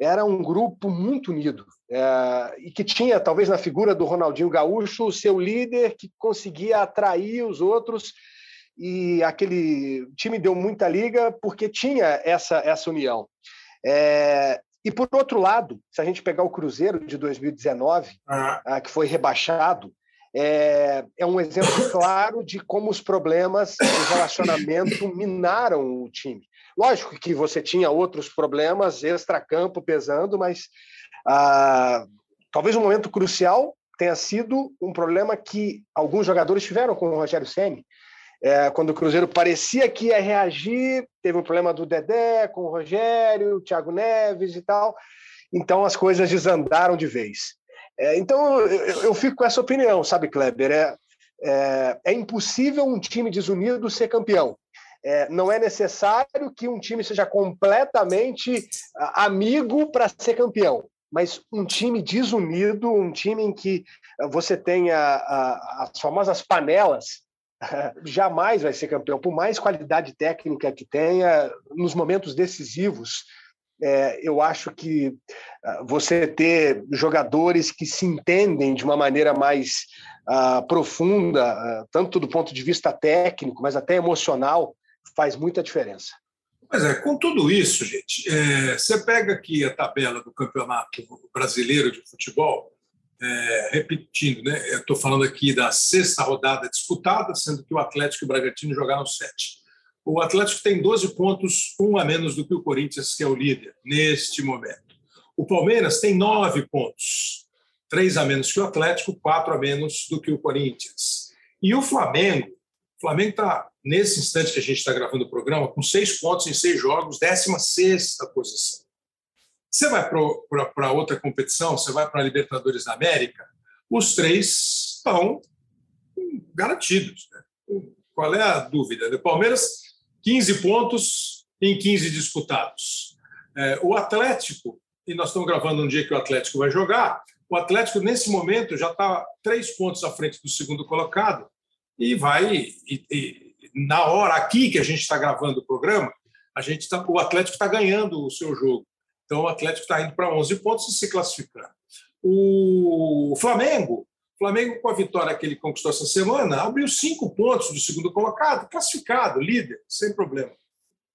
era um grupo muito unido uh, e que tinha, talvez na figura do Ronaldinho Gaúcho, o seu líder que conseguia atrair os outros e aquele time deu muita liga porque tinha essa, essa união. É, e, por outro lado, se a gente pegar o Cruzeiro de 2019, ah. que foi rebaixado, é, é, um exemplo claro de como os problemas de relacionamento minaram o time. Lógico que você tinha outros problemas extra-campo pesando, mas ah, talvez um momento crucial tenha sido um problema que alguns jogadores tiveram com o Rogério Ceni, é, quando o Cruzeiro parecia que ia reagir, teve um problema do Dedé com o Rogério, o Thiago Neves e tal. Então as coisas desandaram de vez. É, então eu, eu, fico com essa opinião, sabe, Kleber? É, é, é impossível um time desunido ser campeão. É, não é necessário que um time seja completamente amigo para ser campeão, mas um time desunido, um time em que você tenha as famosas panelas jamais vai ser campeão, por mais qualidade técnica que tenha, nos momentos decisivos. É, eu acho que uh, você ter jogadores que se entendem de uma maneira mais uh, profunda, uh, tanto do ponto de vista técnico, mas até emocional, faz muita diferença. Pois é, com tudo isso, gente, é, você pega aqui a tabela do Campeonato Brasileiro de Futebol, é, repetindo, né? Eu estou falando aqui da sexta rodada disputada, sendo que o Atlético e o Bragantino jogaram sete. O Atlético tem 12 pontos, um a menos do que o Corinthians, que é o líder neste momento. O Palmeiras tem nove pontos, três a menos que o Atlético, quatro a menos do que o Corinthians. E o Flamengo, o Flamengo está, nesse instante que a gente está gravando o programa, com seis pontos em seis jogos, 16 sexta posição. Você vai para outra competição, você vai para a Libertadores da América, os três estão garantidos. Né? Qual é a dúvida? O Palmeiras, 15 pontos em 15 disputados. É, o Atlético, e nós estamos gravando um dia que o Atlético vai jogar, o Atlético, nesse momento, já está três pontos à frente do segundo colocado e vai. E, e, na hora aqui que a gente está gravando o programa, a gente tá, o Atlético está ganhando o seu jogo. Então, o Atlético está indo para 11 pontos e se classificando. O Flamengo, Flamengo com a vitória que ele conquistou essa semana, abriu cinco pontos do segundo colocado, classificado, líder, sem problema.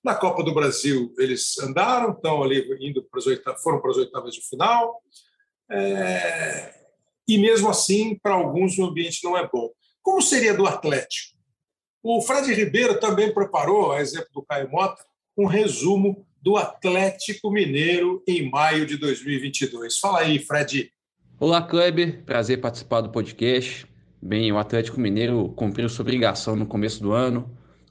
Na Copa do Brasil, eles andaram, estão ali indo para as oitavas, foram para as oitavas de final. É... E mesmo assim, para alguns, o ambiente não é bom. Como seria do Atlético? O Fred Ribeiro também preparou, a exemplo do Caio Mota, um resumo do Atlético Mineiro em maio de 2022. Fala aí, Fred. Olá, Kleber. Prazer participar do podcast. Bem, o Atlético Mineiro cumpriu sua obrigação no começo do ano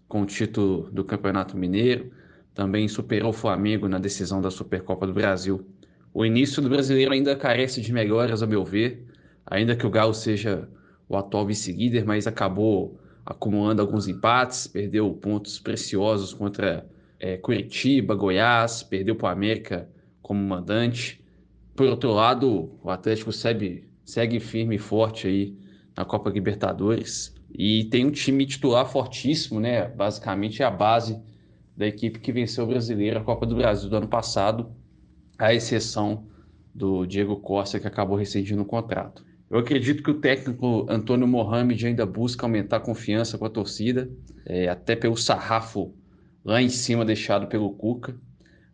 com o título do Campeonato Mineiro. Também superou o Flamengo na decisão da Supercopa do Brasil. O início do brasileiro ainda carece de melhoras, a meu ver, ainda que o Galo seja o atual vice-líder, mas acabou acumulando alguns empates, perdeu pontos preciosos contra é, Curitiba, Goiás, perdeu para o América como mandante. Por outro lado, o Atlético segue, segue firme e forte aí na Copa Libertadores e tem um time titular fortíssimo, né? Basicamente é a base da equipe que venceu o Brasileiro, a Copa do Brasil do ano passado, à exceção do Diego Costa, que acabou rescindindo o contrato. Eu acredito que o técnico Antônio Mohamed ainda busca aumentar a confiança com a torcida, é, até pelo sarrafo lá em cima deixado pelo Cuca,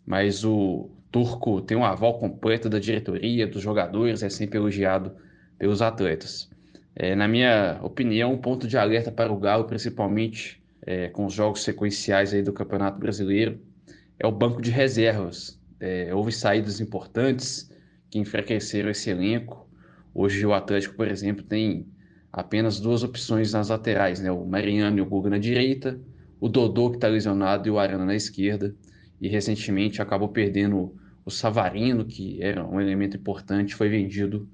mas o Turco tem um aval completo da diretoria, dos jogadores, é sempre elogiado pelos atletas. É, na minha opinião, um ponto de alerta para o Galo, principalmente é, com os jogos sequenciais aí do Campeonato Brasileiro, é o banco de reservas. É, houve saídas importantes que enfraqueceram esse elenco. Hoje o Atlético, por exemplo, tem apenas duas opções nas laterais, né? o Mariano e o Guga na direita, o Dodô, que está lesionado, e o Arana na esquerda. E recentemente acabou perdendo o Savarino, que era um elemento importante, foi vendido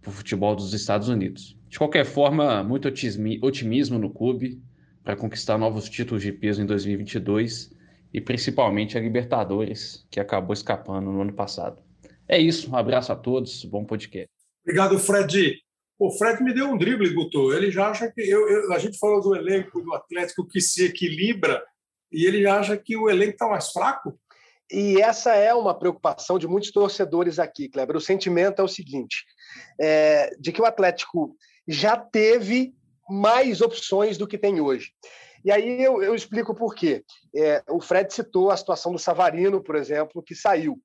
para o futebol dos Estados Unidos. De qualquer forma, muito otimismo no clube para conquistar novos títulos de peso em 2022 e principalmente a Libertadores, que acabou escapando no ano passado. É isso, um abraço a todos, bom podcast. Obrigado, Fred. O Fred me deu um drible, Guto. Ele já acha que. Eu, eu, a gente falou do elenco do Atlético que se equilibra e ele acha que o elenco está mais fraco. E essa é uma preocupação de muitos torcedores aqui, Kleber. O sentimento é o seguinte: é, de que o Atlético já teve mais opções do que tem hoje. E aí eu, eu explico por quê. É, o Fred citou a situação do Savarino, por exemplo, que saiu.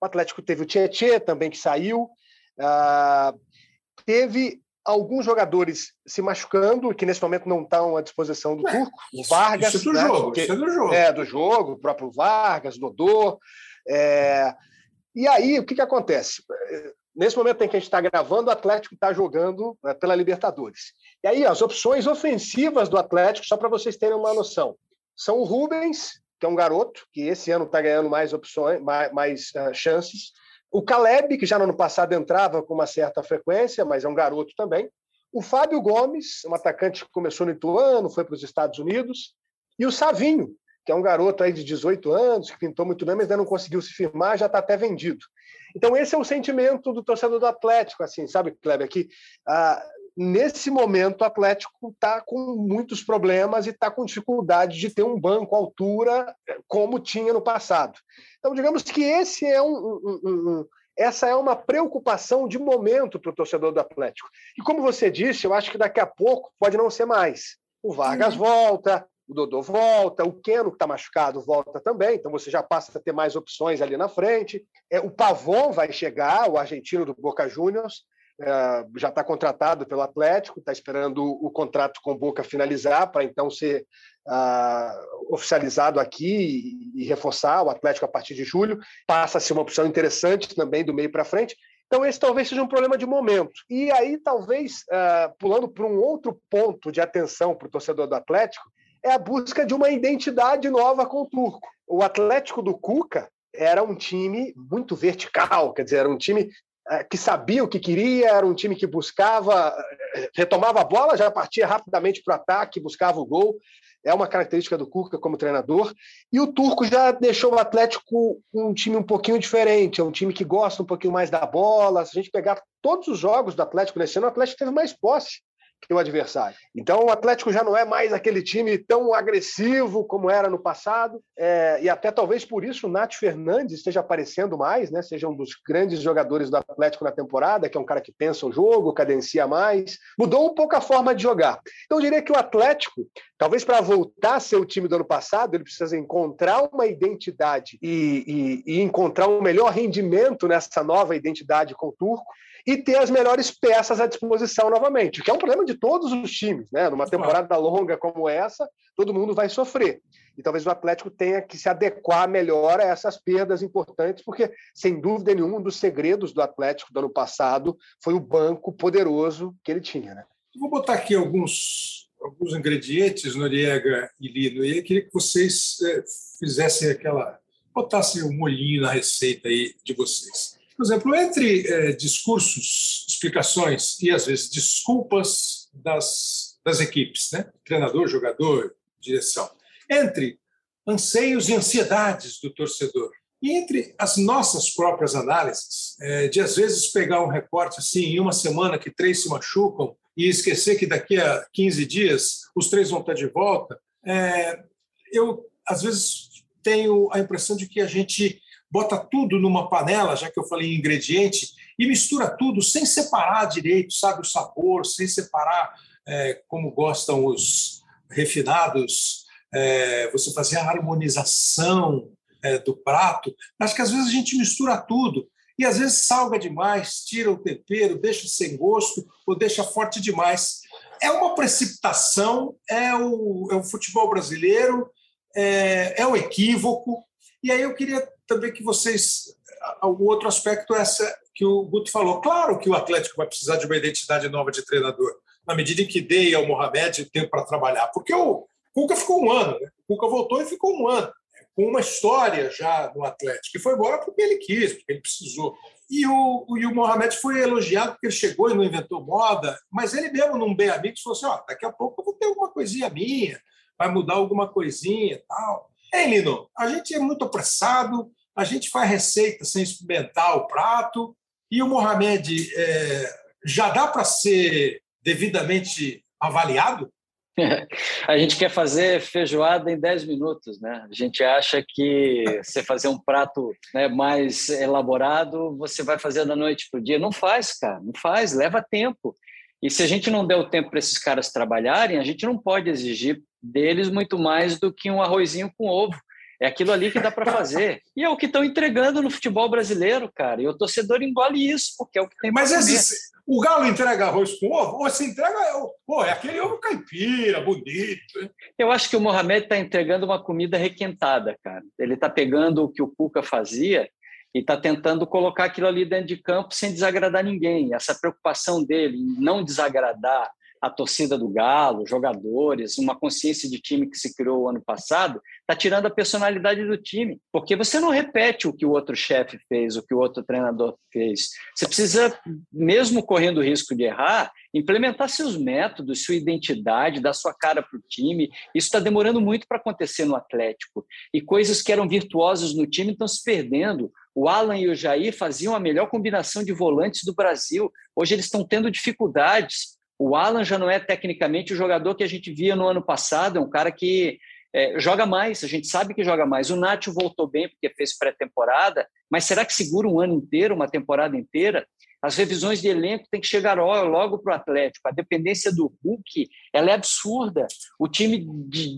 O Atlético teve o Tietê também que saiu. Ah, teve alguns jogadores se machucando, que nesse momento não estão à disposição do Turco. O Vargas. Isso é do né, jogo, que, isso é do jogo. É, do jogo, o próprio Vargas, Dodô. É, e aí, o que, que acontece? Nesse momento em que a gente está gravando, o Atlético está jogando né, pela Libertadores. E aí, as opções ofensivas do Atlético, só para vocês terem uma noção, são o Rubens, que é um garoto, que esse ano está ganhando mais opções, mais, mais uh, chances. O Caleb, que já no ano passado entrava com uma certa frequência, mas é um garoto também. O Fábio Gomes, um atacante que começou no Ituano, foi para os Estados Unidos. E o Savinho, que é um garoto aí de 18 anos, que pintou muito bem, mas ainda não conseguiu se firmar, já está até vendido. Então, esse é o sentimento do torcedor do Atlético, assim, sabe, Kleber? Que ah, nesse momento o Atlético está com muitos problemas e está com dificuldade de ter um banco à altura como tinha no passado. Então, digamos que esse é um, um, um essa é uma preocupação de momento para o torcedor do Atlético. E como você disse, eu acho que daqui a pouco pode não ser mais. O Vargas uhum. volta, o Dodô volta, o Keno, que está machucado, volta também, então você já passa a ter mais opções ali na frente. É, o Pavon vai chegar, o argentino do Boca Juniors, já está contratado pelo Atlético, está esperando o, contrato com Boca finalizar para então ser uh, oficializado aqui e, e, reforçar o Atlético a partir de julho. Passa a ser uma opção interessante também do meio para frente. Então, esse talvez seja um problema de momento. E aí, talvez, uh, pulando para um outro ponto de atenção para o torcedor do Atlético, é a busca de uma identidade nova com o turco. O Atlético do Cuca era um time muito vertical, quer dizer, era um time é, que sabia o que queria, era um time que buscava, é, retomava a bola, já partia rapidamente para o ataque, buscava o gol. É uma característica do Cuca como treinador. E o Turco já deixou o Atlético um time um pouquinho diferente, é um time que gosta um pouquinho mais da bola. Se a gente pegar todos os jogos do Atlético nesse ano, o Atlético teve mais posse que o adversário. Então, o Atlético já não é mais aquele time tão agressivo como era no passado, é, e até talvez por isso o Nath Fernandes esteja aparecendo mais, né? seja um dos grandes jogadores do Atlético na temporada, que é um cara que pensa o jogo, cadencia mais, mudou um pouco a forma de jogar. Então, eu diria que o Atlético, talvez para voltar a ser o time do ano passado, ele precisa encontrar uma identidade e, e, e encontrar um melhor rendimento nessa nova identidade com o Turco, e ter as melhores peças à disposição novamente, que é um problema de todos os times, né? Numa temporada longa como essa, todo mundo vai sofrer. E talvez o Atlético tenha que se adequar melhor a essas perdas importantes, porque, sem dúvida nenhuma, um dos segredos do Atlético do ano passado foi o banco poderoso que ele tinha. Né? Vou botar aqui alguns, alguns ingredientes, Noriega e Lino, e eu queria que vocês é, fizessem aquela. botassem o um molhinho na receita aí de vocês. Por exemplo, entre é, discursos, explicações e, às vezes, desculpas das, das equipes, né? treinador, jogador, direção, entre anseios e ansiedades do torcedor, e entre as nossas próprias análises, é, de às vezes pegar um recorte assim, em uma semana que três se machucam e esquecer que daqui a 15 dias os três vão estar de volta, é, eu às vezes tenho a impressão de que a gente bota tudo numa panela, já que eu falei em ingrediente, e mistura tudo sem separar direito, sabe, o sabor, sem separar é, como gostam os refinados, é, você fazer a harmonização é, do prato. Acho que às vezes a gente mistura tudo e às vezes salga demais, tira o tempero, deixa sem gosto ou deixa forte demais. É uma precipitação, é o, é o futebol brasileiro, é, é o equívoco. E aí eu queria também que vocês. O outro aspecto é essa que o Guto falou. Claro que o Atlético vai precisar de uma identidade nova de treinador, na medida em que dê ao Mohamed tempo para trabalhar. Porque o Cuca ficou um ano, né? o Cuca voltou e ficou um ano, com uma história já no Atlético, e foi embora porque ele quis, porque ele precisou. E o, e o Mohamed foi elogiado porque ele chegou e não inventou moda, mas ele mesmo, num bem amigo, falou assim: ó, daqui a pouco eu vou ter alguma coisinha minha, vai mudar alguma coisinha e tal. Ei, Lino, a gente é muito apressado, a gente faz receita sem experimentar o prato, e o Mohamed é, já dá para ser devidamente avaliado? A gente quer fazer feijoada em 10 minutos, né? A gente acha que você fazer um prato né, mais elaborado, você vai fazer da noite para o dia. Não faz, cara, não faz, leva tempo. E se a gente não der o tempo para esses caras trabalharem, a gente não pode exigir deles muito mais do que um arrozinho com ovo. É aquilo ali que dá para fazer. E é o que estão entregando no futebol brasileiro, cara. E o torcedor engole isso, porque é o que tem Mas esse, o Galo entrega arroz com ovo, ou se entrega. Pô, é aquele ovo caipira, bonito. Eu acho que o Mohamed está entregando uma comida requentada, cara. Ele está pegando o que o Cuca fazia e está tentando colocar aquilo ali dentro de campo sem desagradar ninguém. Essa preocupação dele em não desagradar a torcida do Galo, jogadores, uma consciência de time que se criou ano passado, está tirando a personalidade do time, porque você não repete o que o outro chefe fez, o que o outro treinador fez. Você precisa, mesmo correndo o risco de errar, implementar seus métodos, sua identidade, dar sua cara para o time. Isso está demorando muito para acontecer no Atlético. E coisas que eram virtuosas no time estão se perdendo. O Alan e o Jair faziam a melhor combinação de volantes do Brasil. Hoje eles estão tendo dificuldades. O Alan já não é tecnicamente o jogador que a gente via no ano passado, é um cara que é, joga mais, a gente sabe que joga mais. O Nacho voltou bem porque fez pré-temporada, mas será que segura um ano inteiro, uma temporada inteira? As revisões de elenco têm que chegar logo para o Atlético. A dependência do Hulk ela é absurda. O time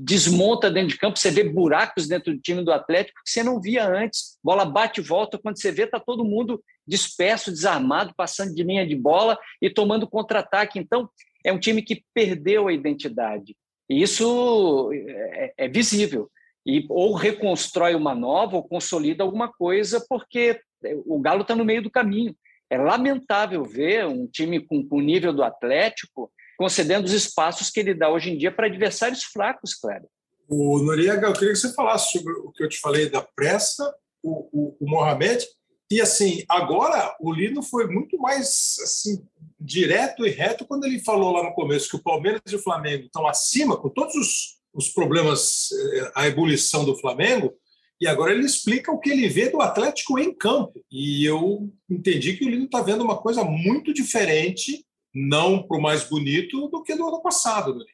desmonta dentro de campo, você vê buracos dentro do time do Atlético que você não via antes. Bola bate e volta, quando você vê, está todo mundo disperso, desarmado, passando de linha de bola e tomando contra-ataque. Então, é um time que perdeu a identidade. E isso é, é visível. E ou reconstrói uma nova ou consolida alguma coisa, porque o Galo está no meio do caminho. É lamentável ver um time com o nível do Atlético concedendo os espaços que ele dá hoje em dia para adversários fracos, claro. O Noriega, eu queria que você falasse sobre o que eu te falei da pressa, o, o, o Mohamed, e assim, agora o Lino foi muito mais assim, direto e reto quando ele falou lá no começo que o Palmeiras e o Flamengo estão acima, com todos os, os problemas, eh, a ebulição do Flamengo, e agora ele explica o que ele vê do Atlético em campo. E eu entendi que o Lino está vendo uma coisa muito diferente, não para o mais bonito, do que do ano passado, Lino.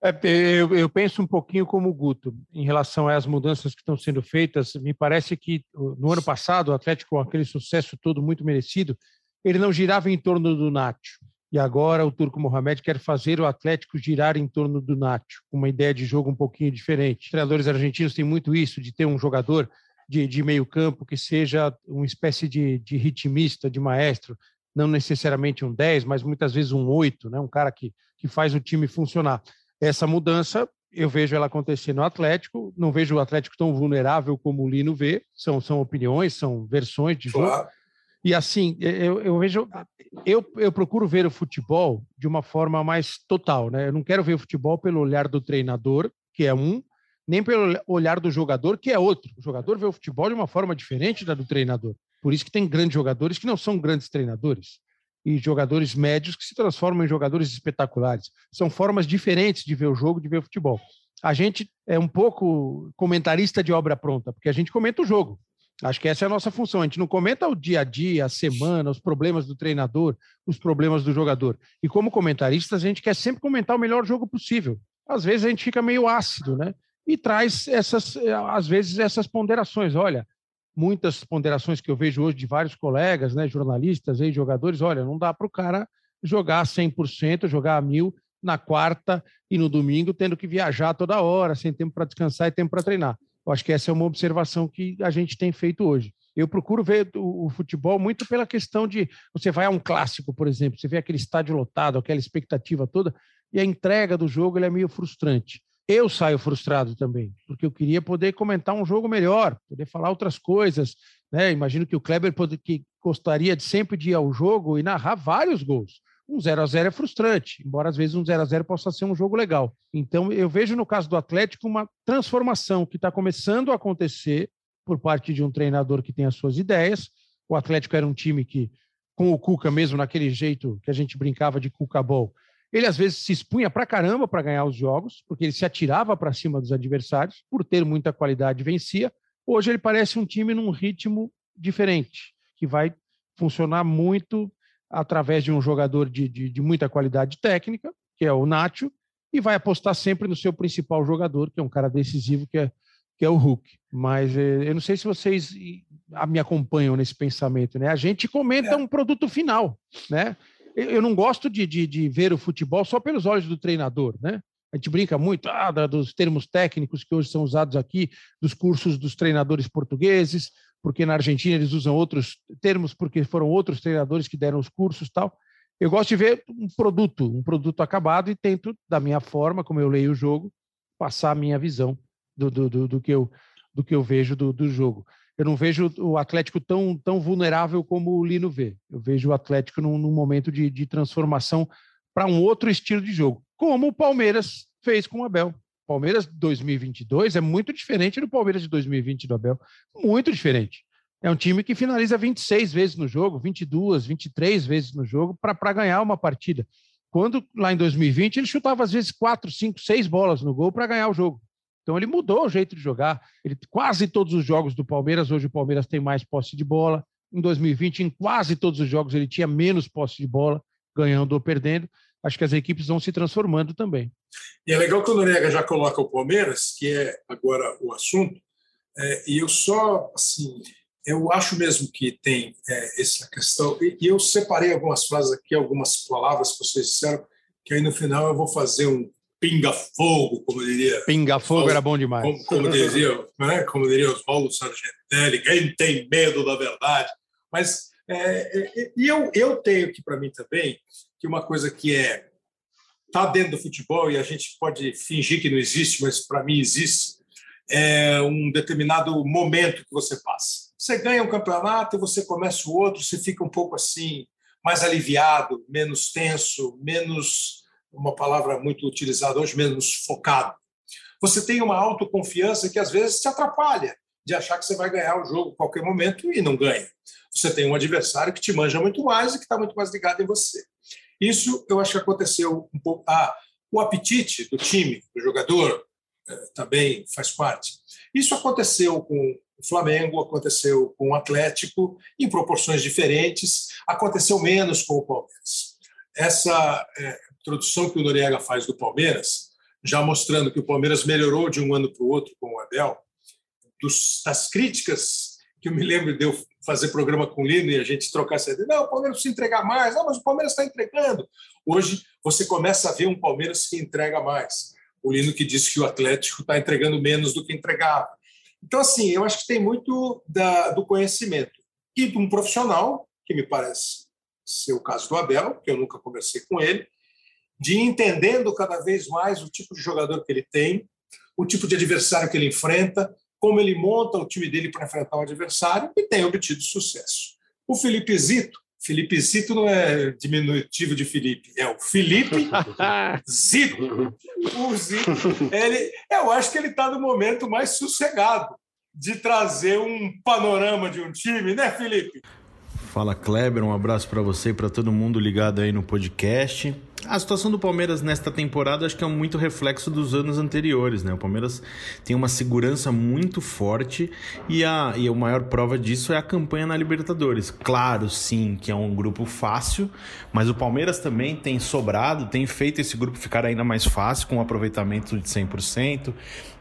É, eu, eu, penso um pouquinho como o Guto em relação às mudanças que estão sendo feitas. Me parece que no ano passado o Atlético, com aquele sucesso todo muito merecido, ele não girava em torno do Nacho. E agora o Turco Mohamed quer fazer o Atlético girar em torno do Nacho, uma ideia de jogo um pouquinho diferente. Os treinadores argentinos têm muito isso, de ter um jogador de, de meio campo que seja uma espécie de, de ritmista, de maestro, não necessariamente um 10, mas muitas vezes um 8, né? um cara que, que faz o time funcionar. Essa mudança eu vejo ela acontecer no Atlético, não vejo o Atlético tão vulnerável como o Lino vê, são, são opiniões, são versões de jogo. Claro. E assim, eu, eu vejo, eu, eu procuro ver o futebol de uma forma mais total, né? Eu não quero ver o futebol pelo olhar do treinador, que é um, nem pelo olhar do jogador, que é outro. O jogador vê o futebol de uma forma diferente da do treinador. Por isso que tem grandes jogadores que não são grandes treinadores e jogadores médios que se transformam em jogadores espetaculares. São formas diferentes de ver o jogo, de ver o futebol. A gente é um pouco comentarista de obra pronta, porque a gente comenta o jogo. Acho que essa é a nossa função. A gente não comenta o dia a dia, a semana, os problemas do treinador, os problemas do jogador. E como comentaristas, a gente quer sempre comentar o melhor jogo possível. Às vezes a gente fica meio ácido, né? E traz essas, às vezes, essas ponderações. Olha, muitas ponderações que eu vejo hoje de vários colegas, né, jornalistas e jogadores, olha, não dá para o cara jogar 100%, jogar a mil na quarta e no domingo, tendo que viajar toda hora, sem tempo para descansar e tempo para treinar. Eu acho que essa é uma observação que a gente tem feito hoje. Eu procuro ver o, futebol muito pela questão de você vai a um clássico, por exemplo, você vê aquele estádio lotado, aquela expectativa toda, e a entrega do jogo é meio frustrante eu saio frustrado também, porque eu queria poder comentar um jogo melhor, poder falar outras coisas. Né? Imagino que o Kleber pode, que gostaria de sempre de ir ao jogo e narrar vários gols. Um 0 a 0 é frustrante, embora às vezes um 0 a 0 possa ser um jogo legal. Então, eu vejo no caso do Atlético uma transformação que está começando a acontecer por parte de um treinador que tem as suas ideias. O Atlético era um time que, com o Cuca mesmo, naquele jeito que a gente brincava de Cuca Ball, Ele às vezes se expunha para caramba para ganhar os jogos, porque ele se atirava para cima dos adversários, por ter muita qualidade vencia. Hoje ele parece um time num ritmo diferente, que vai funcionar muito através de um jogador de, de, de muita qualidade técnica, que é o Nacho, e vai apostar sempre no seu principal jogador, que é um cara decisivo, que é, que é o Hulk. Mas eh, eu não sei se vocês me acompanham nesse pensamento, né? A gente comenta é. um produto final, né? Eu não gosto de, de, de, ver o futebol só pelos olhos do treinador, né? A gente brinca muito ah, dos termos técnicos que hoje são usados aqui, dos cursos dos treinadores portugueses, porque na Argentina eles usam outros termos porque foram outros treinadores que deram os cursos tal. Eu gosto de ver um produto, um produto acabado e tento, da minha forma, como eu leio o jogo, passar a minha visão do, do, do, do que, eu, do que eu vejo do, do jogo eu não vejo o Atlético tão, tão vulnerável como o Lino vê. Eu vejo o Atlético num, num momento de, de transformação para um outro estilo de jogo, como o Palmeiras fez com o Abel. Palmeiras 2022 é muito diferente do Palmeiras de 2020 do Abel. Muito diferente. É um time que finaliza 26 vezes no jogo, 22, 23 vezes no jogo para ganhar uma partida. Quando lá em 2020 ele chutava às vezes 4, 5, 6 bolas no gol para ganhar o jogo. Então ele mudou o jeito de jogar. Ele, quase todos os jogos do Palmeiras, hoje o Palmeiras tem mais posse de bola. Em 2020, em quase todos os jogos, ele tinha menos posse de bola, ganhando ou perdendo. Acho que as equipes vão se transformando também. E é legal que o Noriega já coloca o Palmeiras, que é agora o assunto, é, e eu só, assim, eu acho mesmo que tem é, essa questão, e, eu separei algumas frases aqui, algumas palavras que vocês disseram, que aí no final eu vou fazer um pinga-fogo, como diria. Pinga-fogo era bom demais. Como, como, diria, né? como diria Oswaldo Sargentelli, quem tem medo da verdade. Mas, é, é, e eu, eu tenho aqui para mim também que uma coisa que é está dentro do futebol e a gente pode fingir que não existe, mas para mim existe, é um determinado momento que você passa. Você ganha um campeonato, você começa o outro, você fica um pouco assim, mais aliviado, menos tenso, menos uma palavra muito utilizada hoje, menos focado. Você tem uma autoconfiança que às vezes te atrapalha de achar que você vai ganhar o jogo a qualquer momento e não ganha. Você tem um adversário que te manja muito mais e que está muito mais ligado em você. Isso eu acho que aconteceu um pouco. Ah, o apetite do time, do jogador, eh, também faz parte. Isso aconteceu com o Flamengo, aconteceu com o Atlético, em proporções diferentes, aconteceu menos com o Palmeiras. Essa é, introdução que o Noriega faz do Palmeiras, já mostrando que o Palmeiras melhorou de um ano para o outro com o Abel, dos, das críticas que eu me lembro de eu fazer programa com o Lino e a gente trocar essa ideia, não, o Palmeiras precisa entregar mais, não, mas o Palmeiras está entregando. Hoje você começa a ver um Palmeiras que entrega mais. O Lino que disse que o Atlético está entregando menos do que entregava. Então, assim, eu acho que tem muito da, do conhecimento e de um profissional, que me parece ser o caso do Abel, que eu nunca conversei com ele, de ir entendendo cada vez mais o tipo de jogador que ele tem, o tipo de adversário que ele enfrenta, como ele monta o time dele para enfrentar o adversário e tem obtido sucesso. O Felipe Zito, Felipe Zito não é diminutivo de Felipe, é o Felipe Zito. O Zito, ele, eu acho que ele está no momento mais sossegado de trazer um panorama de um time, né, Felipe? Fala Kleber, um abraço para você e para todo mundo ligado aí no podcast. A situação do Palmeiras nesta temporada acho que é muito reflexo dos anos anteriores, né? O Palmeiras tem uma segurança muito forte e a, e a maior prova disso é a campanha na Libertadores. Claro, sim, que é um grupo fácil, mas o Palmeiras também tem sobrado, tem feito esse grupo ficar ainda mais fácil, com um aproveitamento de 100%,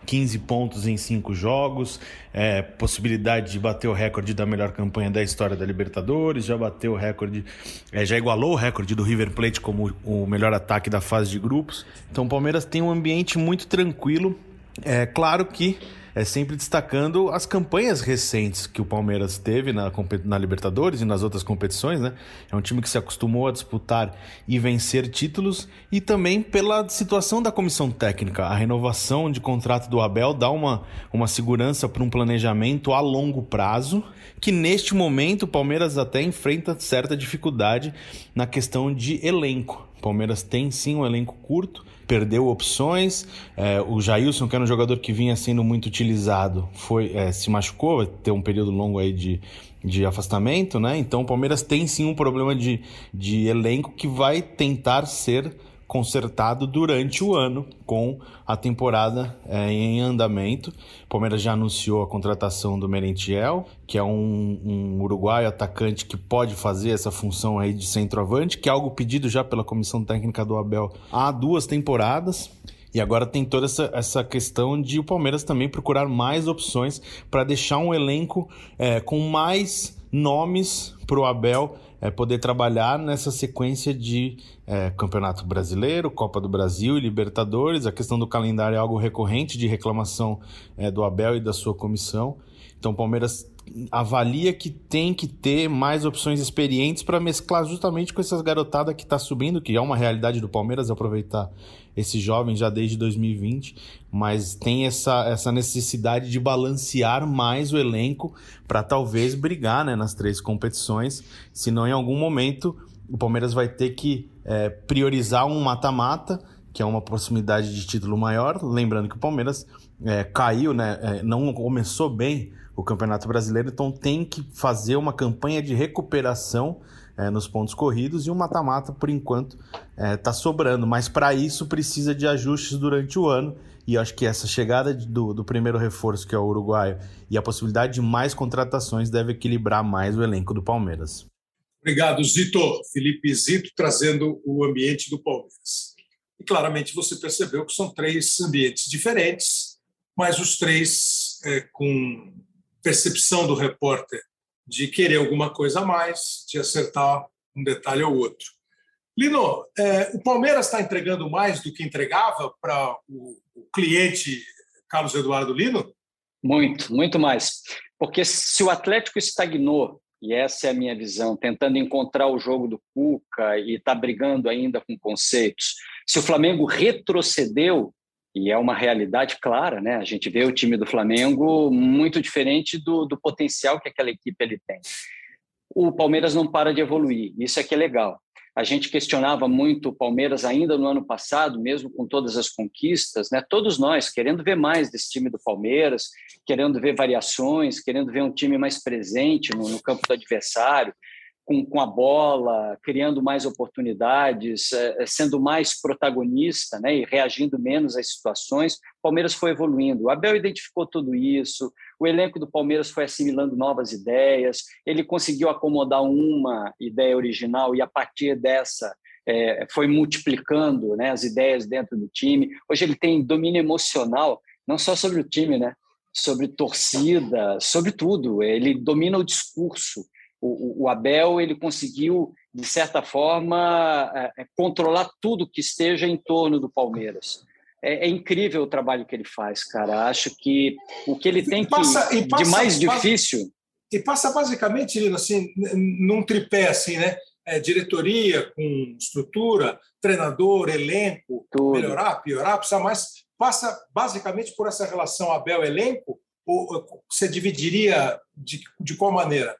15 pontos em 5 jogos, é, possibilidade de bater o recorde da melhor campanha da história da Libertadores, já bateu o recorde, é, já igualou o recorde do River Plate como o melhor ataque da fase de grupos. Então o Palmeiras tem um ambiente muito tranquilo. É claro que é sempre destacando as campanhas recentes que o Palmeiras teve na, na Libertadores e nas outras competições, né? É um time que se acostumou a disputar e vencer títulos e também pela situação da comissão técnica. A renovação de contrato do Abel dá uma, uma segurança para um planejamento a longo prazo, que neste momento o Palmeiras até enfrenta certa dificuldade na questão de elenco. O Palmeiras tem sim um elenco curto, perdeu opções. É, o Jailson, que era um jogador que vinha sendo muito utilizado, foi é, se machucou, ter um período longo aí de, de afastamento, né? Então o Palmeiras tem sim um problema de, de elenco que vai tentar ser consertado durante o ano com a temporada é, em andamento. O Palmeiras já anunciou a contratação do Merentiel, que é um, um uruguaio atacante que pode fazer essa função aí de centroavante, que é algo pedido já pela comissão técnica do Abel há duas temporadas. E agora tem toda essa, essa questão de o Palmeiras também procurar mais opções para deixar um elenco é, com mais nomes para o Abel é, poder trabalhar nessa sequência de é, Campeonato Brasileiro, Copa do Brasil e Libertadores. A questão do calendário é algo recorrente de reclamação é, do Abel e da sua comissão. Então o Palmeiras avalia que tem que ter mais opções experientes para mesclar justamente com essas garotadas que está subindo, que é uma realidade do Palmeiras aproveitar esse jovem já desde 2020, mas tem essa, essa necessidade de balancear mais o elenco para talvez brigar né, nas três competições, senão em algum momento o Palmeiras vai ter que é, priorizar um mata-mata, que é uma proximidade de título maior, lembrando que o Palmeiras é, caiu, né, é, não começou bem o Campeonato Brasileiro, então tem que fazer uma campanha de recuperação é, nos pontos corridos e o mata-mata, por enquanto, está é, tá sobrando. Mas para isso precisa de ajustes durante o ano. E acho que essa chegada do, do primeiro reforço, que é o uruguaio, e a possibilidade de mais contratações deve equilibrar mais o elenco do Palmeiras. Obrigado, Zito. Felipe Zito trazendo o ambiente do Palmeiras. E claramente você percebeu que são três ambientes diferentes, mas os três é, com percepção do repórter de querer alguma coisa a mais, de acertar um detalhe ou outro. Lino, é, o Palmeiras está entregando mais do que entregava para o, o cliente Carlos Eduardo Lino? Muito, muito mais. Porque se o Atlético estagnou, e essa é a minha visão, tentando encontrar o jogo do Cuca e está brigando ainda com conceitos, se o Flamengo retrocedeu, e é uma realidade clara, né? A gente vê o time do Flamengo muito diferente do, do potencial que aquela equipe ele tem. O Palmeiras não para de evoluir, isso é que é legal. A gente questionava muito o Palmeiras ainda no ano passado, mesmo com todas as conquistas, né? Todos nós querendo ver mais desse time do Palmeiras, querendo ver variações, querendo ver um time mais presente no, no campo do adversário, com, com a bola, criando mais oportunidades, é, é, sendo mais protagonista né, e reagindo menos às situações, o Palmeiras foi evoluindo. O Abel identificou tudo isso, o elenco do Palmeiras foi assimilando novas ideias, ele conseguiu acomodar uma ideia original e, a partir dessa, é, foi multiplicando né, as ideias dentro do time. Hoje ele tem domínio emocional, não só sobre o time, né? sobre torcida, sobre tudo. Ele domina o discurso o, o, Abel ele conseguiu de certa forma é, é, controlar tudo que esteja em torno do Palmeiras. É, é, incrível o trabalho que ele faz, cara. Acho que o que ele tem que, passa, passa, de mais difícil e passa basicamente assim num tripé assim, né? É, diretoria com estrutura, treinador, elenco, Tudo. melhorar, piorar, precisa mais. Passa basicamente por essa relação Abel-elenco, ou você dividiria de, de qual maneira?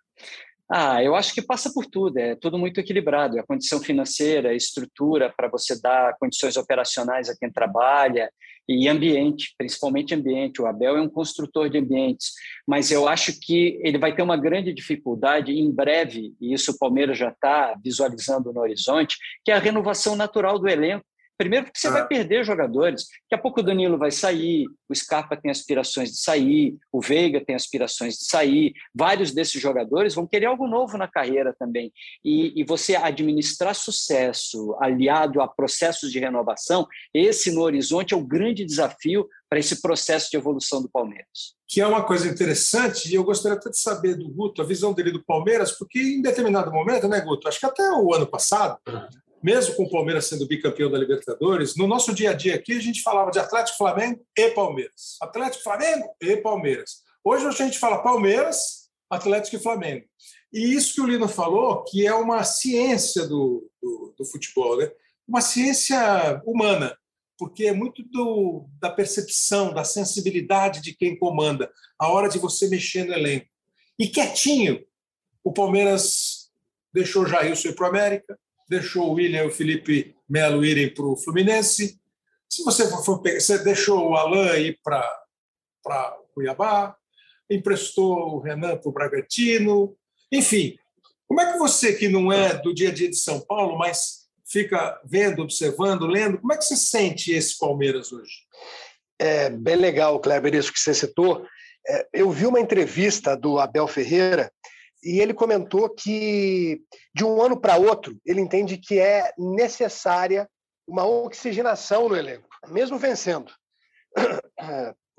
Ah, eu acho que passa por tudo, é tudo muito equilibrado. A condição financeira, a estrutura para você dar condições operacionais a quem trabalha e ambiente, principalmente ambiente. O Abel é um construtor de ambientes, mas eu acho que ele vai ter uma grande dificuldade em breve, e isso o Palmeiras já está visualizando no horizonte, que é a renovação natural do elenco. Primeiro, porque você vai ah. perder jogadores. Daqui a pouco o Danilo vai sair, o Scarpa tem aspirações de sair, o Veiga tem aspirações de sair. Vários desses jogadores vão querer algo novo na carreira também. E, e você administrar sucesso aliado a processos de renovação, esse no horizonte é o grande desafio para esse processo de evolução do Palmeiras. Que é uma coisa interessante, e eu gostaria até de saber do Guto, a visão dele do Palmeiras, porque em determinado momento, né, Guto? Acho que até o ano passado, mesmo com o Palmeiras sendo bicampeão da Libertadores, no nosso dia a dia aqui a gente falava de Atlético Flamengo e Palmeiras. Atlético Flamengo e Palmeiras. Hoje a gente fala Palmeiras, Atlético e Flamengo. E isso que o Lino falou, que é uma ciência do, do, do futebol, né? uma ciência humana, porque é muito do, da percepção, da sensibilidade de quem comanda, a hora de você mexer no elenco. E quietinho, o Palmeiras deixou Jailson ir para o América, deixou o William e o Felipe Melo irem para o Fluminense. Se você for, você deixou o Alain ir para Cuiabá, emprestou o Renan para o Bragantino, enfim. Como é que você, que não é do dia a dia de São Paulo, mas fica vendo, observando, lendo. Como é que você sente esse Palmeiras hoje? É bem legal, Kleber, isso que você citou. É, eu vi uma entrevista do Abel Ferreira e ele comentou que de um ano para outro ele entende que é necessária uma oxigenação no elenco, mesmo vencendo.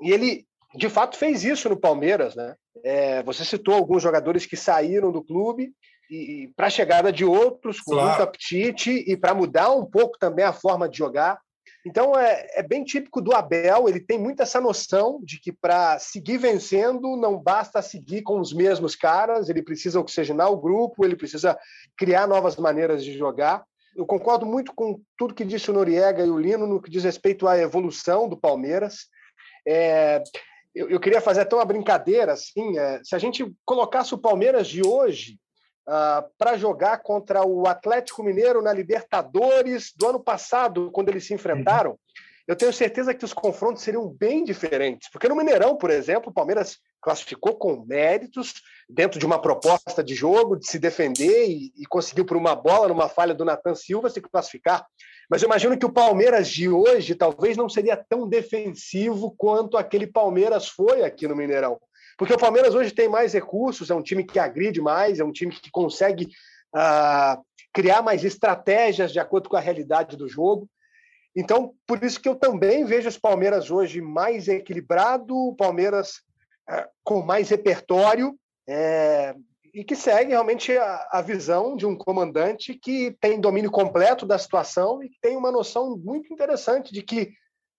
E ele de fato fez isso no Palmeiras, né? É, você citou alguns jogadores que saíram do clube e, e para a chegada de outros com claro. muito apetite e para mudar um pouco também a forma de jogar. Então é, é, bem típico do Abel, ele tem muito essa noção de que para seguir vencendo não basta seguir com os mesmos caras, ele precisa oxigenar o grupo, ele precisa criar novas maneiras de jogar. Eu concordo muito com tudo que disse o Noriega e o Lino no que diz respeito à evolução do Palmeiras. É, eu, eu, queria fazer até uma brincadeira, assim, é, se a gente colocasse o Palmeiras de hoje uh, ah, para jogar contra o Atlético Mineiro na Libertadores do ano passado, quando eles se enfrentaram, eu tenho certeza que os confrontos seriam bem diferentes. Porque no Mineirão, por exemplo, o Palmeiras classificou com méritos, dentro de uma proposta de jogo, de se defender e, e conseguiu, por uma bola, numa falha do Nathan Silva, se classificar. Mas eu imagino que o Palmeiras de hoje talvez não seria tão defensivo quanto aquele Palmeiras foi aqui no Mineirão. Porque o Palmeiras hoje tem mais recursos, é um time que agride mais, é um time que consegue uh, criar mais estratégias de acordo com a realidade do jogo. Então, por isso que eu também vejo os Palmeiras hoje mais equilibrado, o Palmeiras uh, com mais repertório, é, e que segue realmente a, a, visão de um comandante que tem domínio completo da situação e tem uma noção muito interessante de que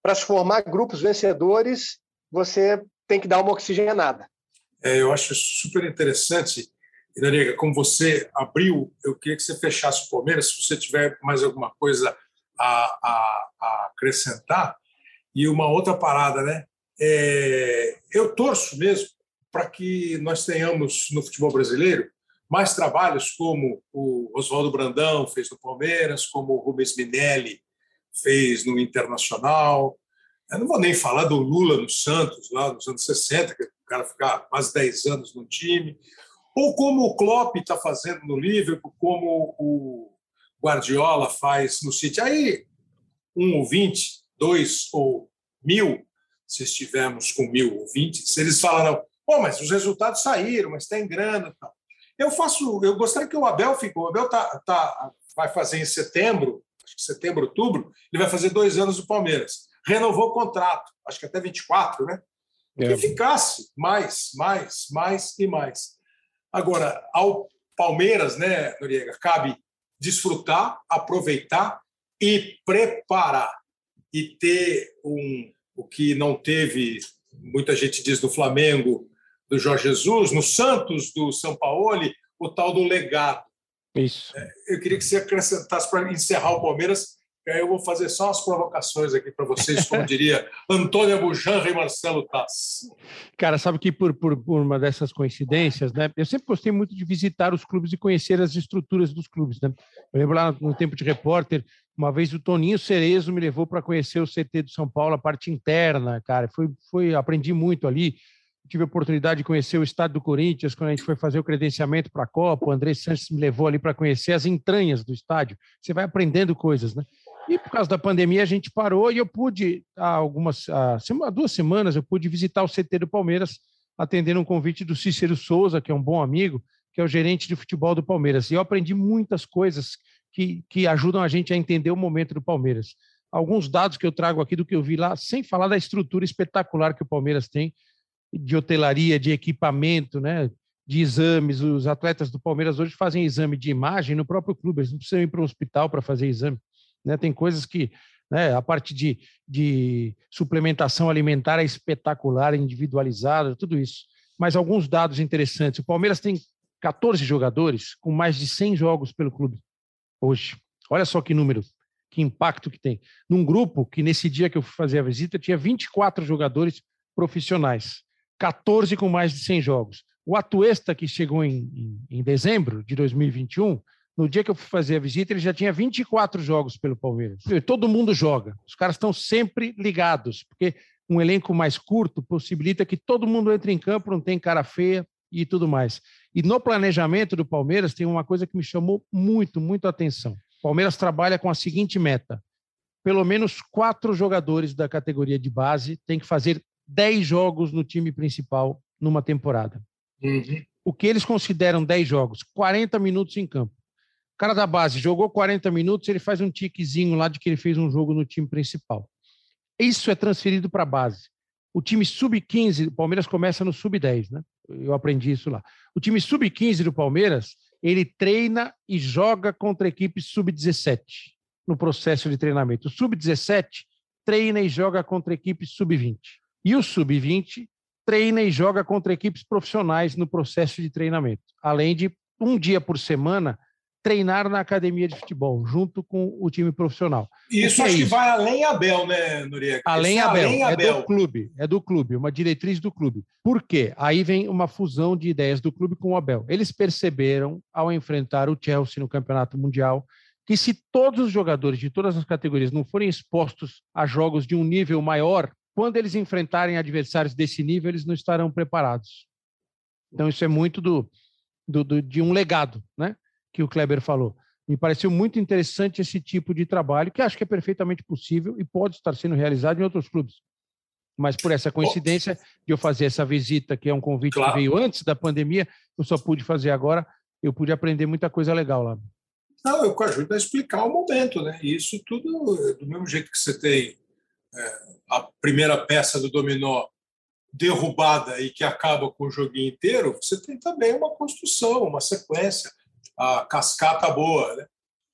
para se formar grupos vencedores você tem que dar uma oxigenada. É, eu acho super interessante, Iraniga, como você abriu, eu queria que você fechasse o Palmeiras, se você tiver mais alguma coisa a, a, a acrescentar. E uma outra parada, né? É, eu torço mesmo para que nós tenhamos no futebol brasileiro mais trabalhos como o Oswaldo Brandão fez no Palmeiras, como o Rubens Minelli fez no Internacional. Eu não vou nem falar do Lula no Santos, lá nos anos 60, que o cara ficar quase 10 anos no time. Ou como o Klopp está fazendo no Liverpool, como o Guardiola faz no City. Aí, um ou vinte, dois ou mil, se estivermos com mil ou vinte, se eles falaram, Pô, mas os resultados saíram, mas tem grana. Tal. Eu faço, eu gostaria que o Abel ficou. O Abel tá, tá, vai fazer em setembro, setembro, outubro, ele vai fazer dois anos do Palmeiras. Renovou o contrato, acho que até 24, né? É. Que ficasse mais, mais, mais e mais. Agora, ao Palmeiras, né, Noriega, cabe desfrutar, aproveitar e preparar e ter um o que não teve, muita gente diz do Flamengo, do Jorge Jesus, no Santos do São Paulo, o tal do legado. Isso. É, eu queria que você acrescentasse para encerrar o Palmeiras, que aí eu vou fazer só as provocações aqui para vocês, como diria Antônio Bujanra e Marcelo Tass. Cara, sabe que por, por, por, uma dessas coincidências, né? Eu sempre gostei muito de visitar os clubes e conhecer as estruturas dos clubes, né? Eu lembro lá no tempo de repórter, uma vez o Toninho Cerezo me levou para conhecer o CT do São Paulo, a parte interna, cara. Foi, foi aprendi muito ali tive a oportunidade de conhecer o estado do Corinthians quando a gente foi fazer o credenciamento para a Copa. O André Santos me levou ali para conhecer as entranhas do estádio. Você vai aprendendo coisas, né? E por causa da pandemia a gente parou e eu pude, há algumas, há duas semanas, eu pude visitar o CT do Palmeiras, atendendo um convite do Cícero Souza, que é um bom amigo, que é o gerente de futebol do Palmeiras. E eu aprendi muitas coisas que, que ajudam a gente a entender o momento do Palmeiras. Alguns dados que eu trago aqui do que eu vi lá, sem falar da estrutura espetacular que o Palmeiras tem de hotelaria, de equipamento, né? de exames. Os atletas do Palmeiras hoje fazem exame de imagem no próprio clube, eles não precisam ir para um hospital para fazer exame. Né? Tem coisas que, né, a parte de, de suplementação alimentar é espetacular, individualizada, tudo isso. Mas alguns dados interessantes. O Palmeiras tem 14 jogadores com mais de 100 jogos pelo clube hoje. Olha só que número, que impacto que tem. Num grupo que nesse dia que eu fui fazer a visita tinha 24 jogadores profissionais. 14 com mais de 100 jogos. O Atuesta, que chegou em, em, em, dezembro de 2021, no dia que eu fui fazer a visita, ele já tinha 24 jogos pelo Palmeiras. Todo mundo joga. Os caras estão sempre ligados, porque um elenco mais curto possibilita que todo mundo entre em campo, não tem cara feia e tudo mais. E no planejamento do Palmeiras tem uma coisa que me chamou muito, muito a atenção. Palmeiras trabalha com a seguinte meta: pelo menos quatro jogadores da categoria de base têm que fazer 10 jogos no time principal numa temporada. Uhum. O que eles consideram 10 jogos? 40 minutos em campo. Cara da base jogou 40 minutos, ele faz um tiquezinho lá de que ele fez um jogo no time principal. Isso é transferido para a base. O time sub-15, o Palmeiras começa no sub-10, né? Eu aprendi isso lá. O time sub-15 do Palmeiras, ele treina e joga contra equipes sub-17 no processo de treinamento. O sub-17 treina e joga contra equipes sub-20. E o sub-20 treina e joga contra equipes profissionais no processo de treinamento, além de um dia por semana treinar na academia de futebol, junto com o time profissional. Isso acho é que vai além Abel, né, Noriega? Além é Abel, além é Abel. do clube, é do clube, uma diretriz do clube. Por quê? Aí vem uma fusão de ideias do clube com o Abel. Eles perceberam, ao enfrentar o Chelsea no Campeonato Mundial, que se todos os jogadores de todas as categorias não forem expostos a jogos de um nível maior, quando eles enfrentarem adversários desse nível, eles não estarão preparados. Então, isso é muito do, do, do de um legado, né? Que o Kleber falou. Me pareceu muito interessante esse tipo de trabalho, que acho que é perfeitamente possível e pode estar sendo realizado em outros clubes. Mas por essa coincidência de eu fazer essa visita, que é um convite claro. que veio antes da pandemia, eu só pude fazer agora, eu pude aprender muita coisa legal lá. Não, eu ajudo a explicar o momento, né? Isso tudo, do mesmo jeito que você tem é, a primeira peça do dominó derrubada e que acaba com o joguinho inteiro, você tem também uma construção, uma sequência a cascata boa, né?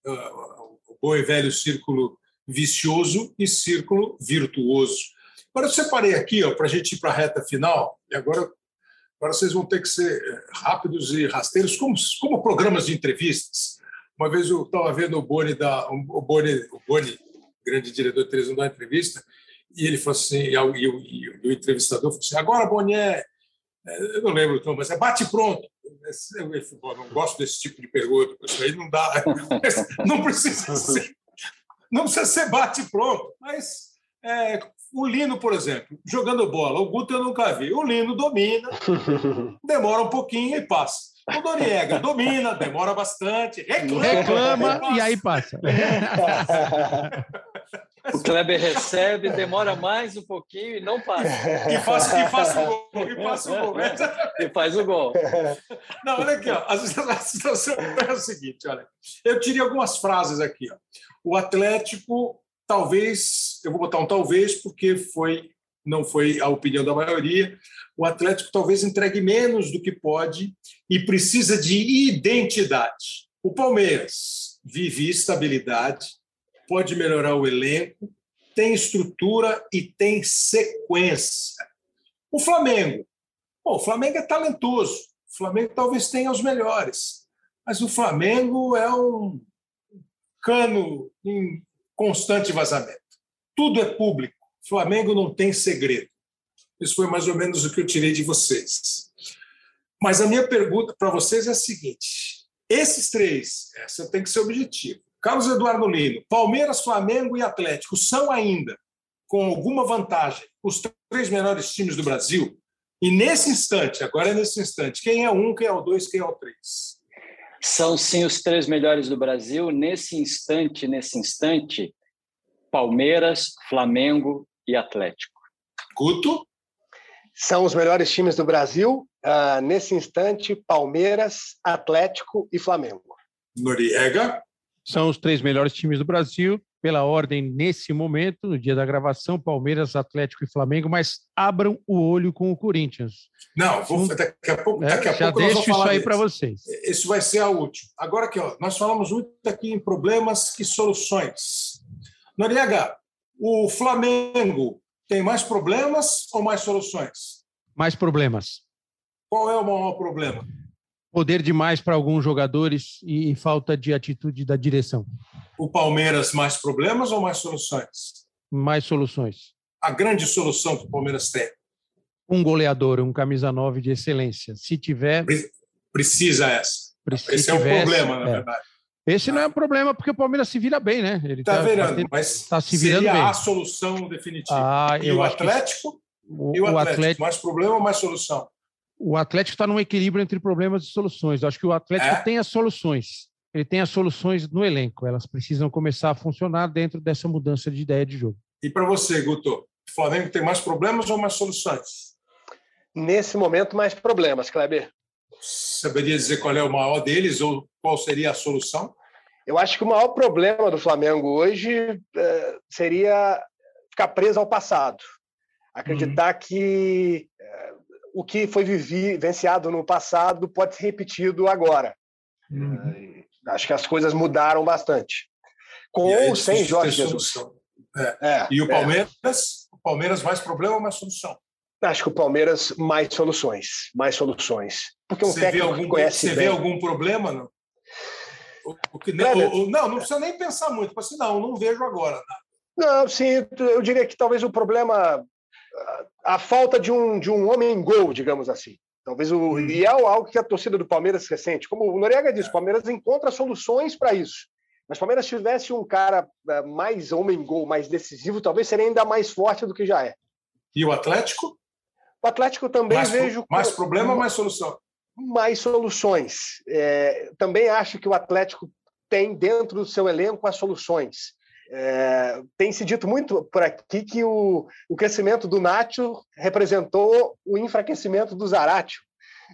o bom e velho círculo vicioso e círculo virtuoso. Agora eu separei aqui para a gente ir para a reta final, e agora, agora vocês vão ter que ser eh, rápidos e rasteiros, como, como programas de entrevistas. Uma vez eu estava vendo o Boni, da, o Boni, o Boni grande diretor de televisão, da entrevista, e ele falou assim, e o, e o, e o entrevistador falou assim, agora, Boni, é, é eu não lembro, mas é bate pronto. Eu não gosto desse tipo de pergunta, isso aí não dá. Não precisa ser, não precisa ser bate pronto, mas é, o Lino, por exemplo, jogando bola, o Guto eu nunca vi. O Lino domina, demora um pouquinho e passa. O Doriega domina, demora bastante, reclama, reclama e, e aí passa. O Kleber recebe, demora mais um pouquinho e não passa. E faz, e faz o gol. E faz o gol. E faz o gol. Não, olha aqui, ó. A situação é o seguinte: olha. Eu tirei algumas frases aqui. Ó. O Atlético, talvez, eu vou botar um talvez, porque foi, não foi a opinião da maioria. O Atlético talvez entregue menos do que pode e precisa de identidade. O Palmeiras vive estabilidade pode melhorar o elenco, tem estrutura e tem sequência. O Flamengo. Bom, o Flamengo é talentoso. O Flamengo talvez tenha os melhores. Mas o Flamengo é um cano em constante vazamento. Tudo é público. O Flamengo não tem segredo. Isso foi mais ou menos o que eu tirei de vocês. Mas a minha pergunta para vocês é a seguinte: esses três, essa tem que ser objetivo. Carlos Eduardo Lino, Palmeiras, Flamengo e Atlético são ainda, com alguma vantagem, os três melhores times do Brasil. E nesse instante, agora é nesse instante, quem é um, quem é o dois, quem é o três? São sim os três melhores do Brasil. Nesse instante, nesse instante, Palmeiras, Flamengo e Atlético. Guto? São os melhores times do Brasil. Uh, nesse instante, Palmeiras, Atlético e Flamengo. Noriega? São os três melhores times do Brasil, pela ordem nesse momento, no dia da gravação, Palmeiras, Atlético e Flamengo, mas abram o olho com o Corinthians. Não, vou, daqui a pouco, daqui a já pouco deixo isso aí para vocês. Isso vai ser a última. Agora aqui, ó, nós falamos muito aqui em problemas e soluções. Noriega, o Flamengo tem mais problemas ou mais soluções? Mais problemas. Qual é o maior problema? Poder demais para alguns jogadores e, falta de atitude da direção. O Palmeiras mais problemas ou mais soluções? Mais soluções. A grande solução que o Palmeiras tem? Um goleador, um camisa 9 de excelência. Se tiver. Precisa essa. Precisa, Esse é o problema, na é. verdade. Esse não é um problema porque o Palmeiras se vira bem, né? Ele está tá virando, tá, mas está se virando seria bem. a solução definitiva. Ah, e o Atlético? O, e o Atlético, o Atlético, mais problema ou mais solução? O Atlético está num equilíbrio entre problemas e soluções. Eu acho que o Atlético é? tem as soluções. ele tem as soluções no elenco. Elas precisam começar a funcionar dentro dessa mudança de ideia de jogo. E para você, Guto, o Flamengo tem mais problemas ou mais soluções? Nesse momento, mais problemas, Kleber. Saberia dizer qual é o maior deles ou qual seria a solução? Eu acho que o maior problema do Flamengo hoje é, seria ficar preso ao passado. Acreditar uhum. que é, o que foi vivenciado no passado pode ser repetido agora. Uhum. É, acho que as coisas mudaram bastante. Com ou sem Jorge Jesus. É. É, e o Palmeiras, o Palmeiras mais problema ou mais solução? Acho que o Palmeiras mais soluções, mais soluções. Porque um você técnico algum, conhece Você bem. vê algum problema? Não? O, que, não, não, não precisa nem pensar muito. Tipo assim, não, não vejo agora. Não, sim, eu diria que talvez o problema, a falta de um, de um homem gol, digamos assim. Talvez o, hum. e é algo que a torcida do Palmeiras recente, como o Noriega disse, o Palmeiras encontra soluções para isso. Mas o Palmeiras tivesse um cara eh, mais homem gol, mais decisivo, talvez seria ainda mais forte do que já é. E o Atlético? O Atlético também mais, vejo. Mais problema ou mais solução? mais soluções. É, também acho que o Atlético tem dentro do seu elenco as soluções. É, tem se dito muito por aqui que o, o crescimento do Nacho representou o enfraquecimento do Zaratio.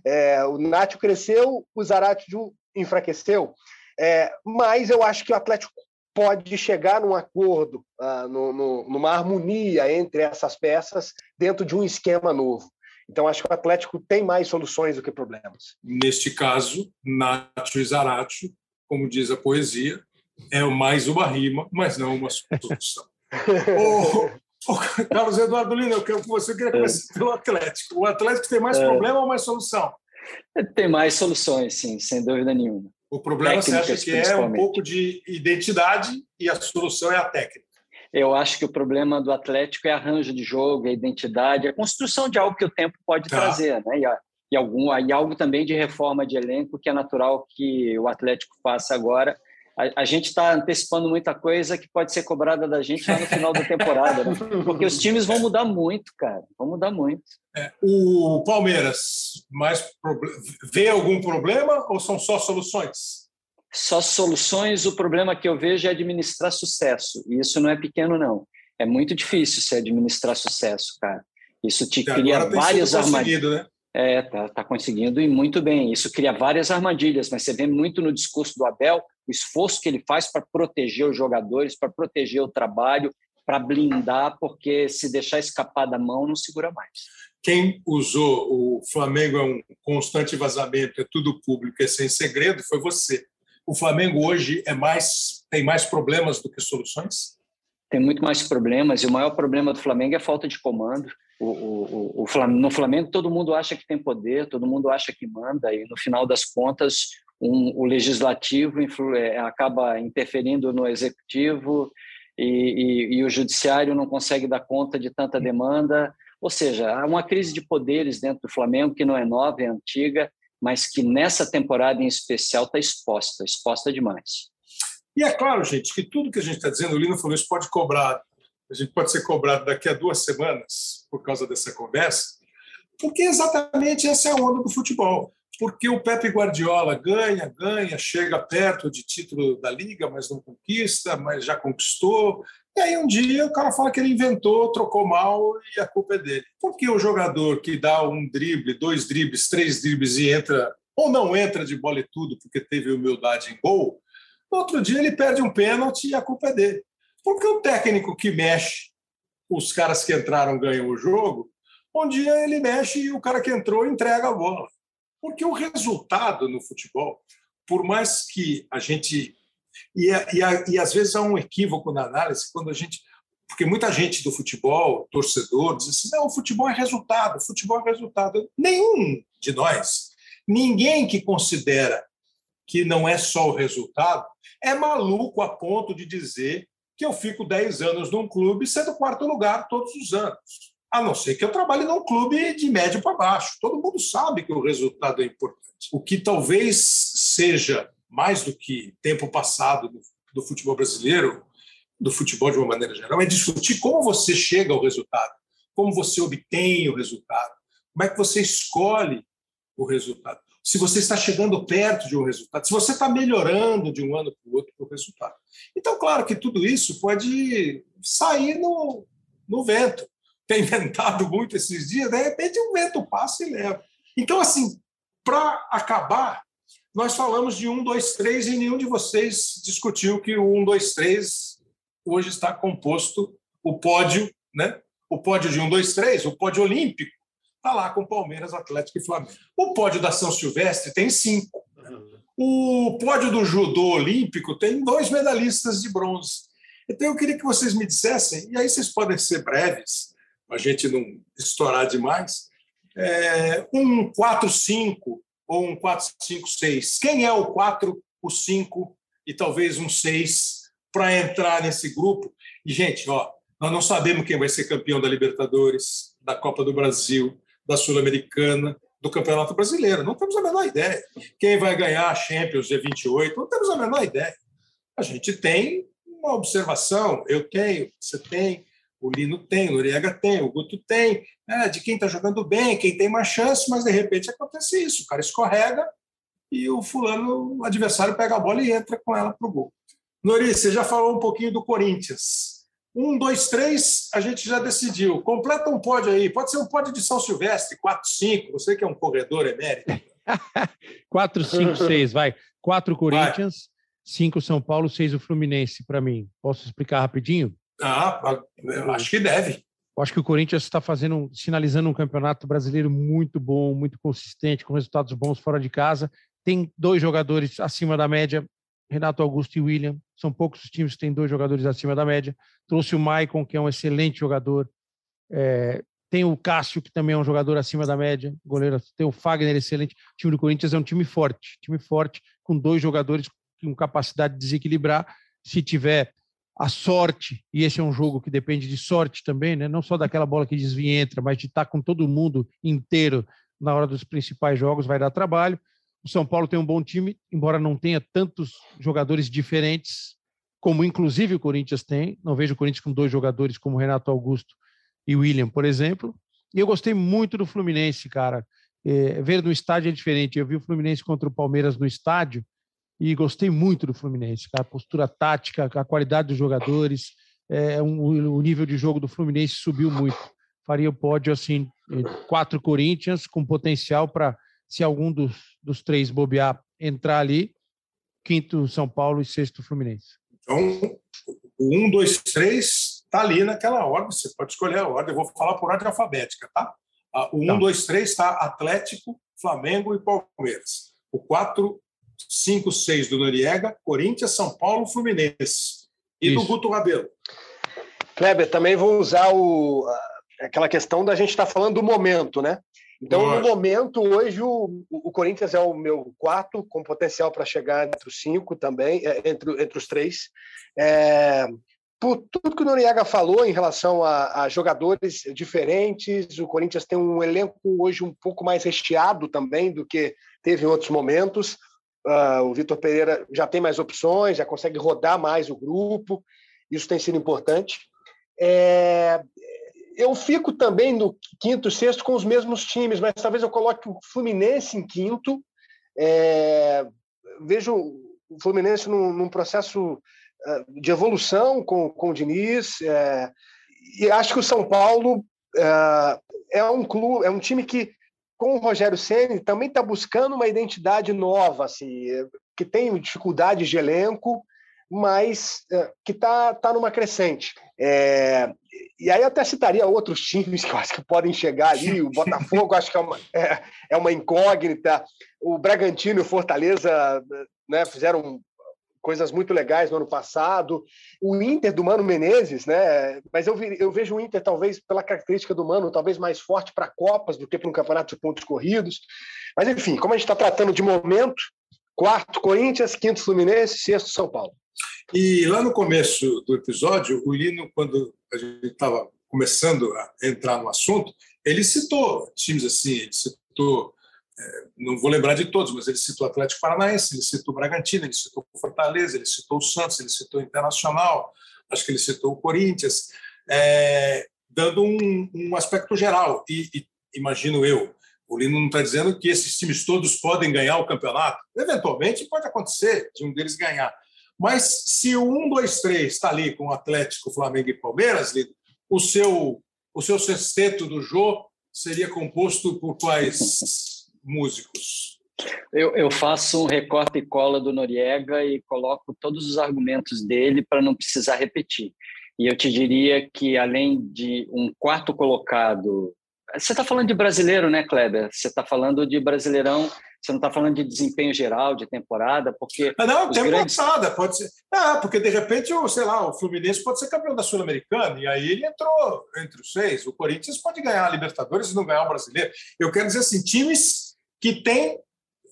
É, o Nacho cresceu, o Zaratio enfraqueceu. É, mas eu acho que o Atlético pode chegar num acordo, uh, no, no, numa harmonia entre essas peças dentro de um esquema novo. Então, acho que o Atlético tem mais soluções do que problemas. Neste caso, Nacho e Zaratio, como diz a poesia, é mais uma rima, mas não uma solução. ô, ô, Carlos Eduardo Lino, eu quero que você queria começar pelo Atlético. O Atlético tem mais é. problema ou mais solução? Tem mais soluções, sim, sem dúvida nenhuma. O problema Técnicas, você acha que é um pouco de identidade e a solução é a técnica? Eu acho que o problema do Atlético é arranjo de jogo, é identidade, é construção de algo que o tempo pode tá. trazer, né? E, e, algum, e algo também de reforma de elenco que é natural que o Atlético faça agora. A, a gente está antecipando muita coisa que pode ser cobrada da gente lá no final da temporada, né? porque os times vão mudar muito, cara, vão mudar muito. É, o Palmeiras, mais vê algum problema ou são só soluções? só soluções, o problema que eu vejo é administrar sucesso. E isso não é pequeno, não. É muito difícil se administrar sucesso, cara. Isso te cria várias armadilhas. Né? É, tá, tá conseguindo e muito bem. Isso cria várias armadilhas, mas você vê muito no discurso do Abel o esforço que ele faz para proteger os jogadores, para proteger o trabalho, para blindar, porque se deixar escapar da mão, não segura mais. Quem usou o Flamengo é um constante vazamento, é tudo público, é sem segredo, foi você o Flamengo hoje é mais tem mais problemas do que soluções? Tem muito mais problemas e o maior problema do Flamengo é a falta de comando. O, o, o, no Flamengo todo mundo acha que tem poder, todo mundo acha que manda e no final das contas um, o legislativo influ, é, acaba interferindo no executivo e, e, e o judiciário não consegue dar conta de tanta demanda. Ou seja, há uma crise de poderes dentro do Flamengo que não é nova, é antiga mas que nessa temporada em especial está exposta, exposta demais. E é claro, gente, que tudo que a gente está dizendo, o Lino falou isso, pode cobrar, a gente pode ser cobrado daqui a duas semanas por causa dessa conversa, porque exatamente essa é a onda do futebol. Porque o Pepe Guardiola ganha, ganha, chega perto de título da Liga, mas não conquista, mas já conquistou, e aí um dia o cara fala que ele inventou, trocou mal e a culpa é dele. Porque o jogador que dá um drible, dois dribles, três dribles e entra, ou não entra de bola e tudo porque teve humildade em gol, no outro dia ele perde um pênalti e a culpa é dele. Porque o técnico que mexe, os caras que entraram ganham o jogo, um dia ele mexe e o cara que entrou entrega a bola. Porque o resultado no futebol, por mais que a gente e, e, e às vezes há um equívoco na análise quando a gente. Porque muita gente do futebol, torcedor, diz assim: não, o futebol é resultado, o futebol é resultado. Nenhum de nós, ninguém que considera que não é só o resultado, é maluco a ponto de dizer que eu fico 10 anos num clube sendo quarto lugar todos os anos. A não ser que eu trabalhe num clube de médio para baixo. Todo mundo sabe que o resultado é importante. O que talvez seja mais do que tempo passado do, futebol brasileiro, do futebol de uma maneira geral, é discutir como você chega ao resultado, como você obtém o resultado, como é que você escolhe o resultado. Se você está chegando perto de um resultado, se você está melhorando de um ano para o outro para o resultado. Então, claro que tudo isso pode sair no, no vento. Tem ventado muito esses dias, de repente o vento passa e leva. Então, assim, para acabar, nós falamos de 1, 2, 3 e nenhum de vocês discutiu que o 1, 2, 3 hoje está composto o pódio, né? O pódio de 1, 2, 3, o pódio olímpico, está lá com Palmeiras, Atlético e Flamengo. O pódio da São Silvestre tem cinco. O pódio do judô olímpico tem dois medalhistas de bronze. Então eu queria que vocês me dissessem, e aí vocês podem ser breves, para a gente não estourar demais, é, um 4-5 ou um 4-5-6. Quem é o 4, o 5 e talvez um 6 para entrar nesse grupo? E, gente, ó, nós não sabemos quem vai ser campeão da Libertadores, da Copa do Brasil, da Sul-Americana, do Campeonato Brasileiro. Não temos a menor ideia. Quem vai ganhar a Champions G28? Não temos a menor ideia. A gente tem uma observação, eu tenho, você tem, o Lino tem, o Noriega tem, o Guto tem, né, de quem está jogando bem, quem tem mais chance, mas de repente acontece isso. O cara escorrega e o fulano, o adversário, pega a bola e entra com ela para o gol. Nori, você já falou um pouquinho do Corinthians. Um, dois, três, a gente já decidiu. Completa um pódio aí. Pode ser um pódio de São Silvestre, 4, 5. Você que é um corredor emérito. 4, 5, 6, vai. 4 Corinthians, 5 São Paulo, 6 o Fluminense, para mim. Posso explicar rapidinho? Ah, acho que deve. Eu acho que o Corinthians está fazendo, sinalizando um campeonato brasileiro muito bom, muito consistente, com resultados bons fora de casa. Tem dois jogadores acima da média, Renato Augusto e William. São poucos os times que têm dois jogadores acima da média. Trouxe o Maicon, que é um excelente jogador. É, tem o Cássio, que também é um jogador acima da média. Goleiro. Tem o Fagner, excelente. O time do Corinthians é um time forte. Time forte, com dois jogadores com capacidade de desequilibrar. Se tiver a sorte, e esse é um jogo que depende de sorte também, né? não só daquela bola que desvia entra, mas de estar com todo mundo inteiro na hora dos principais jogos, vai dar trabalho. O São Paulo tem um bom time, embora não tenha tantos jogadores diferentes, como inclusive o Corinthians tem. Não vejo o Corinthians com dois jogadores como Renato Augusto e William, por exemplo. E eu gostei muito do Fluminense, cara. É, ver no estádio é diferente. Eu vi o Fluminense contra o Palmeiras no estádio e gostei muito do Fluminense, cara. A postura tática, a qualidade dos jogadores, é, um, o nível de jogo do Fluminense subiu muito. Faria o pódio assim, quatro Corinthians com potencial para se algum dos, dos três bobear, entrar ali, quinto São Paulo e sexto Fluminense. Então, o um, dois, três está ali naquela ordem, você pode escolher a ordem, eu vou falar por ordem alfabética, tá? O um, tá. dois, três está Atlético, Flamengo e Palmeiras. O quatro, cinco, seis do Noriega, Corinthians, São Paulo, Fluminense. E Isso. do Guto Rabelo. Kleber, também vou usar o, aquela questão da gente estar tá falando do momento, né? Então, Nossa. no momento, hoje, o, o Corinthians é o meu quarto, com potencial para chegar entre os cinco também, é, entre, entre os três. É, por tudo que o Noriega falou em relação a, a, jogadores diferentes, o Corinthians tem um elenco hoje um pouco mais recheado também do que teve em outros momentos. Uh, o Vitor Pereira já tem mais opções, já consegue rodar mais o grupo, isso tem sido importante. É, eu fico também no quinto, sexto com os mesmos times, mas talvez eu coloque o Fluminense em quinto. É, vejo o Fluminense num, num, processo é, de evolução com, com o Diniz, é, e acho que o São Paulo é, é um clube, é um time que com o Rogério Ceni também está buscando uma identidade nova, assim, que tem dificuldades de elenco, mas é, que está tá numa crescente. É, e aí até citaria outros times que eu acho que podem chegar ali. O Botafogo acho que é uma, é, é uma incógnita. O Bragantino e o Fortaleza né, fizeram coisas muito legais no ano passado. O Inter do Mano Menezes, né? Mas eu, eu vejo o Inter, talvez, pela característica do Mano, talvez mais forte para Copas do que para um campeonato de pontos corridos. Mas, enfim, como a gente está tratando de momento, quarto Corinthians, quinto Fluminense, sexto São Paulo. E lá no começo do episódio, o Lino, quando a gente estava começando a entrar no assunto, ele citou times assim, ele citou, é, não vou lembrar de todos, mas ele citou Atlético Paranaense, ele citou Bragantino, ele citou Fortaleza, ele citou Santos, ele citou Internacional, acho que ele citou o Corinthians, é, dando um, um, aspecto geral. E, e, imagino eu, O Lino não está dizendo que esses times todos podem ganhar o campeonato. Eventualmente pode acontecer de um deles ganhar. Mas se o 1, 2, 3 está ali com o Atlético, Flamengo e Palmeiras, o seu, o seu sexteto do Jô seria composto por quais músicos? Eu, eu, faço um recorte e cola do Noriega e coloco todos os argumentos dele para não precisar repetir. E eu te diria que, além de um quarto colocado. Você está falando de brasileiro, né, Kleber? Você está falando de brasileirão, você não está falando de desempenho geral, de temporada, porque. Ah, não, tem grandes... pode ser. Ah, porque de repente, sei lá, o Fluminense pode ser campeão da Sul-Americana, e aí ele entrou entre os seis. O Corinthians pode ganhar a Libertadores e não ganhar o brasileiro. Eu quero dizer assim, times que têm,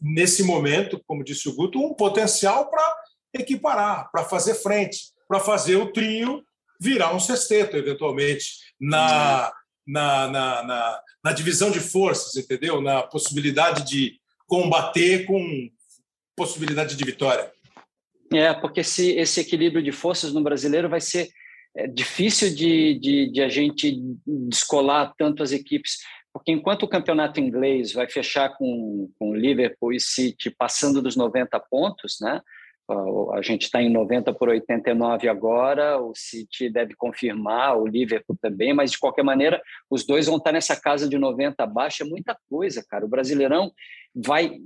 nesse momento, como disse o Guto, um potencial para equiparar, para fazer frente, para fazer o trio virar um sexteto, eventualmente, na, na, na, na, na divisão de forças, entendeu? Na possibilidade de combater com possibilidade de vitória. É, porque esse, esse equilíbrio de forças no brasileiro vai ser é, difícil de, de, de, a gente descolar tanto as equipes, porque enquanto o campeonato inglês vai fechar com, com Liverpool e City passando dos 90 pontos, né? A gente está em 90 por 89 agora, o City deve confirmar, o Liverpool também, mas de qualquer maneira, os dois vão estar nessa casa de 90 abaixo, é muita coisa, cara. O Brasileirão vai.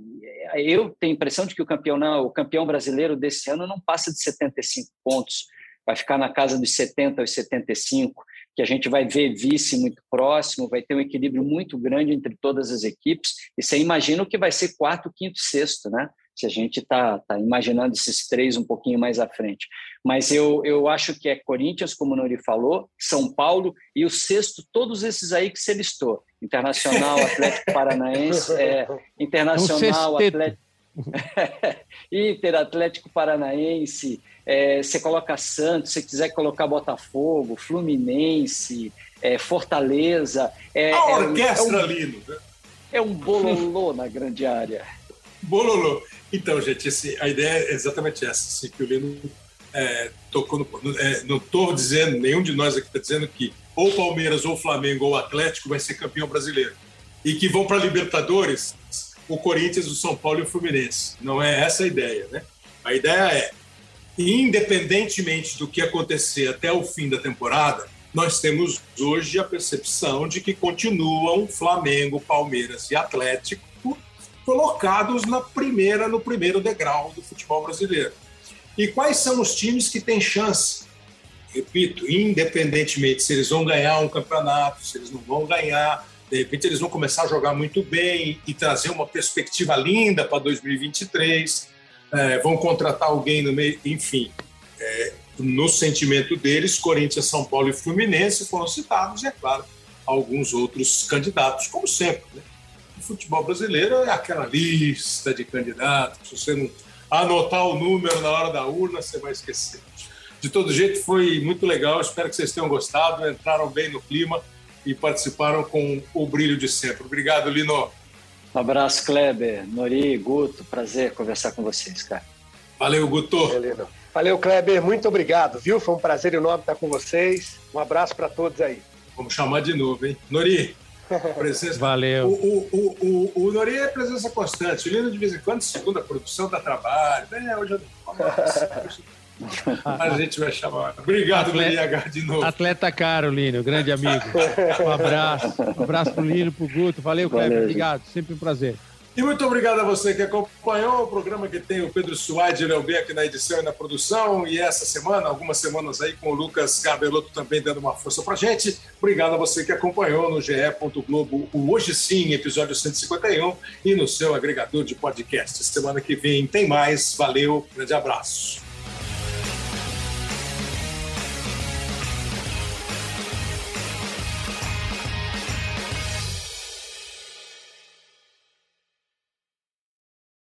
Eu tenho a impressão de que o campeão, o campeão brasileiro desse ano não passa de 75 pontos, vai ficar na casa dos 70 aos 75, que a gente vai ver vice muito próximo, vai ter um equilíbrio muito grande entre todas as equipes, e você imagina o que vai ser quarto, quinto, sexto, né? Se a gente está tá imaginando esses três um pouquinho mais à frente. Mas eu, eu acho que é Corinthians, como o Nori falou, São Paulo e o sexto, todos esses aí que você listou. Internacional, Atlético Paranaense, é, Internacional, Atlético... Inter, Atlético Paranaense, é, você coloca Santos, se quiser colocar Botafogo, Fluminense, é, Fortaleza. É, a é orquestra é um, lindo, né? É um bololô na grande área. Bololô. Então, gente, esse, a ideia é exatamente essa, assim, que o Lino é, tocou no, é, não estou dizendo, nenhum de nós aqui está dizendo que ou Palmeiras, ou Flamengo, ou Atlético vai ser campeão brasileiro. E que vão para Libertadores o Corinthians, o São Paulo e o Fluminense. Não é essa a ideia, né? A ideia é, independentemente do que acontecer até o fim da temporada, nós temos hoje a percepção de que continuam Flamengo, Palmeiras e Atlético colocados na primeira, no primeiro degrau do futebol brasileiro. E quais são os times que têm chance? Repito, independentemente se eles vão ganhar um campeonato, se eles não vão ganhar, de repente eles vão começar a jogar muito bem e trazer uma perspectiva linda para 2023, é, vão contratar alguém no meio, enfim. É, no sentimento deles, Corinthians, São Paulo e Fluminense foram citados, e é claro, alguns outros candidatos, como sempre. Né? Futebol brasileiro é aquela lista de candidatos. Se você não anotar o número na hora da urna, você vai esquecer. De todo jeito, foi muito legal. Espero que vocês tenham gostado, entraram bem no clima e participaram com o brilho de sempre. Obrigado, Lino. Um abraço, Kleber, Nori, Guto. Prazer conversar com vocês, cara. Valeu, Guto. Valeu, Valeu, Kleber. Muito obrigado, viu? Foi um prazer enorme estar com vocês. Um abraço para todos aí. Vamos chamar de novo, hein? Nori, Presença. Valeu. O, o, o, o, Nori é presença constante. O Lino, de vez em quando, segunda produção, dá trabalho. É, hoje eu a gente vai chamar. Obrigado, Atleta, de novo. Atleta caro, Lino, grande amigo. Um abraço. Um abraço pro Lino, pro Guto. Valeu, Valeu Obrigado. Sempre um prazer. E muito obrigado a você que acompanhou o programa que tem o Pedro Suárez e Léo Beck na edição e na produção. E essa semana, algumas semanas aí, com o Lucas Gabelotto também dando uma força pra gente. Obrigado a você que acompanhou no GE. Globo o Hoje Sim, episódio 151, e no seu agregador de podcast. Semana que vem tem mais. Valeu, grande abraço.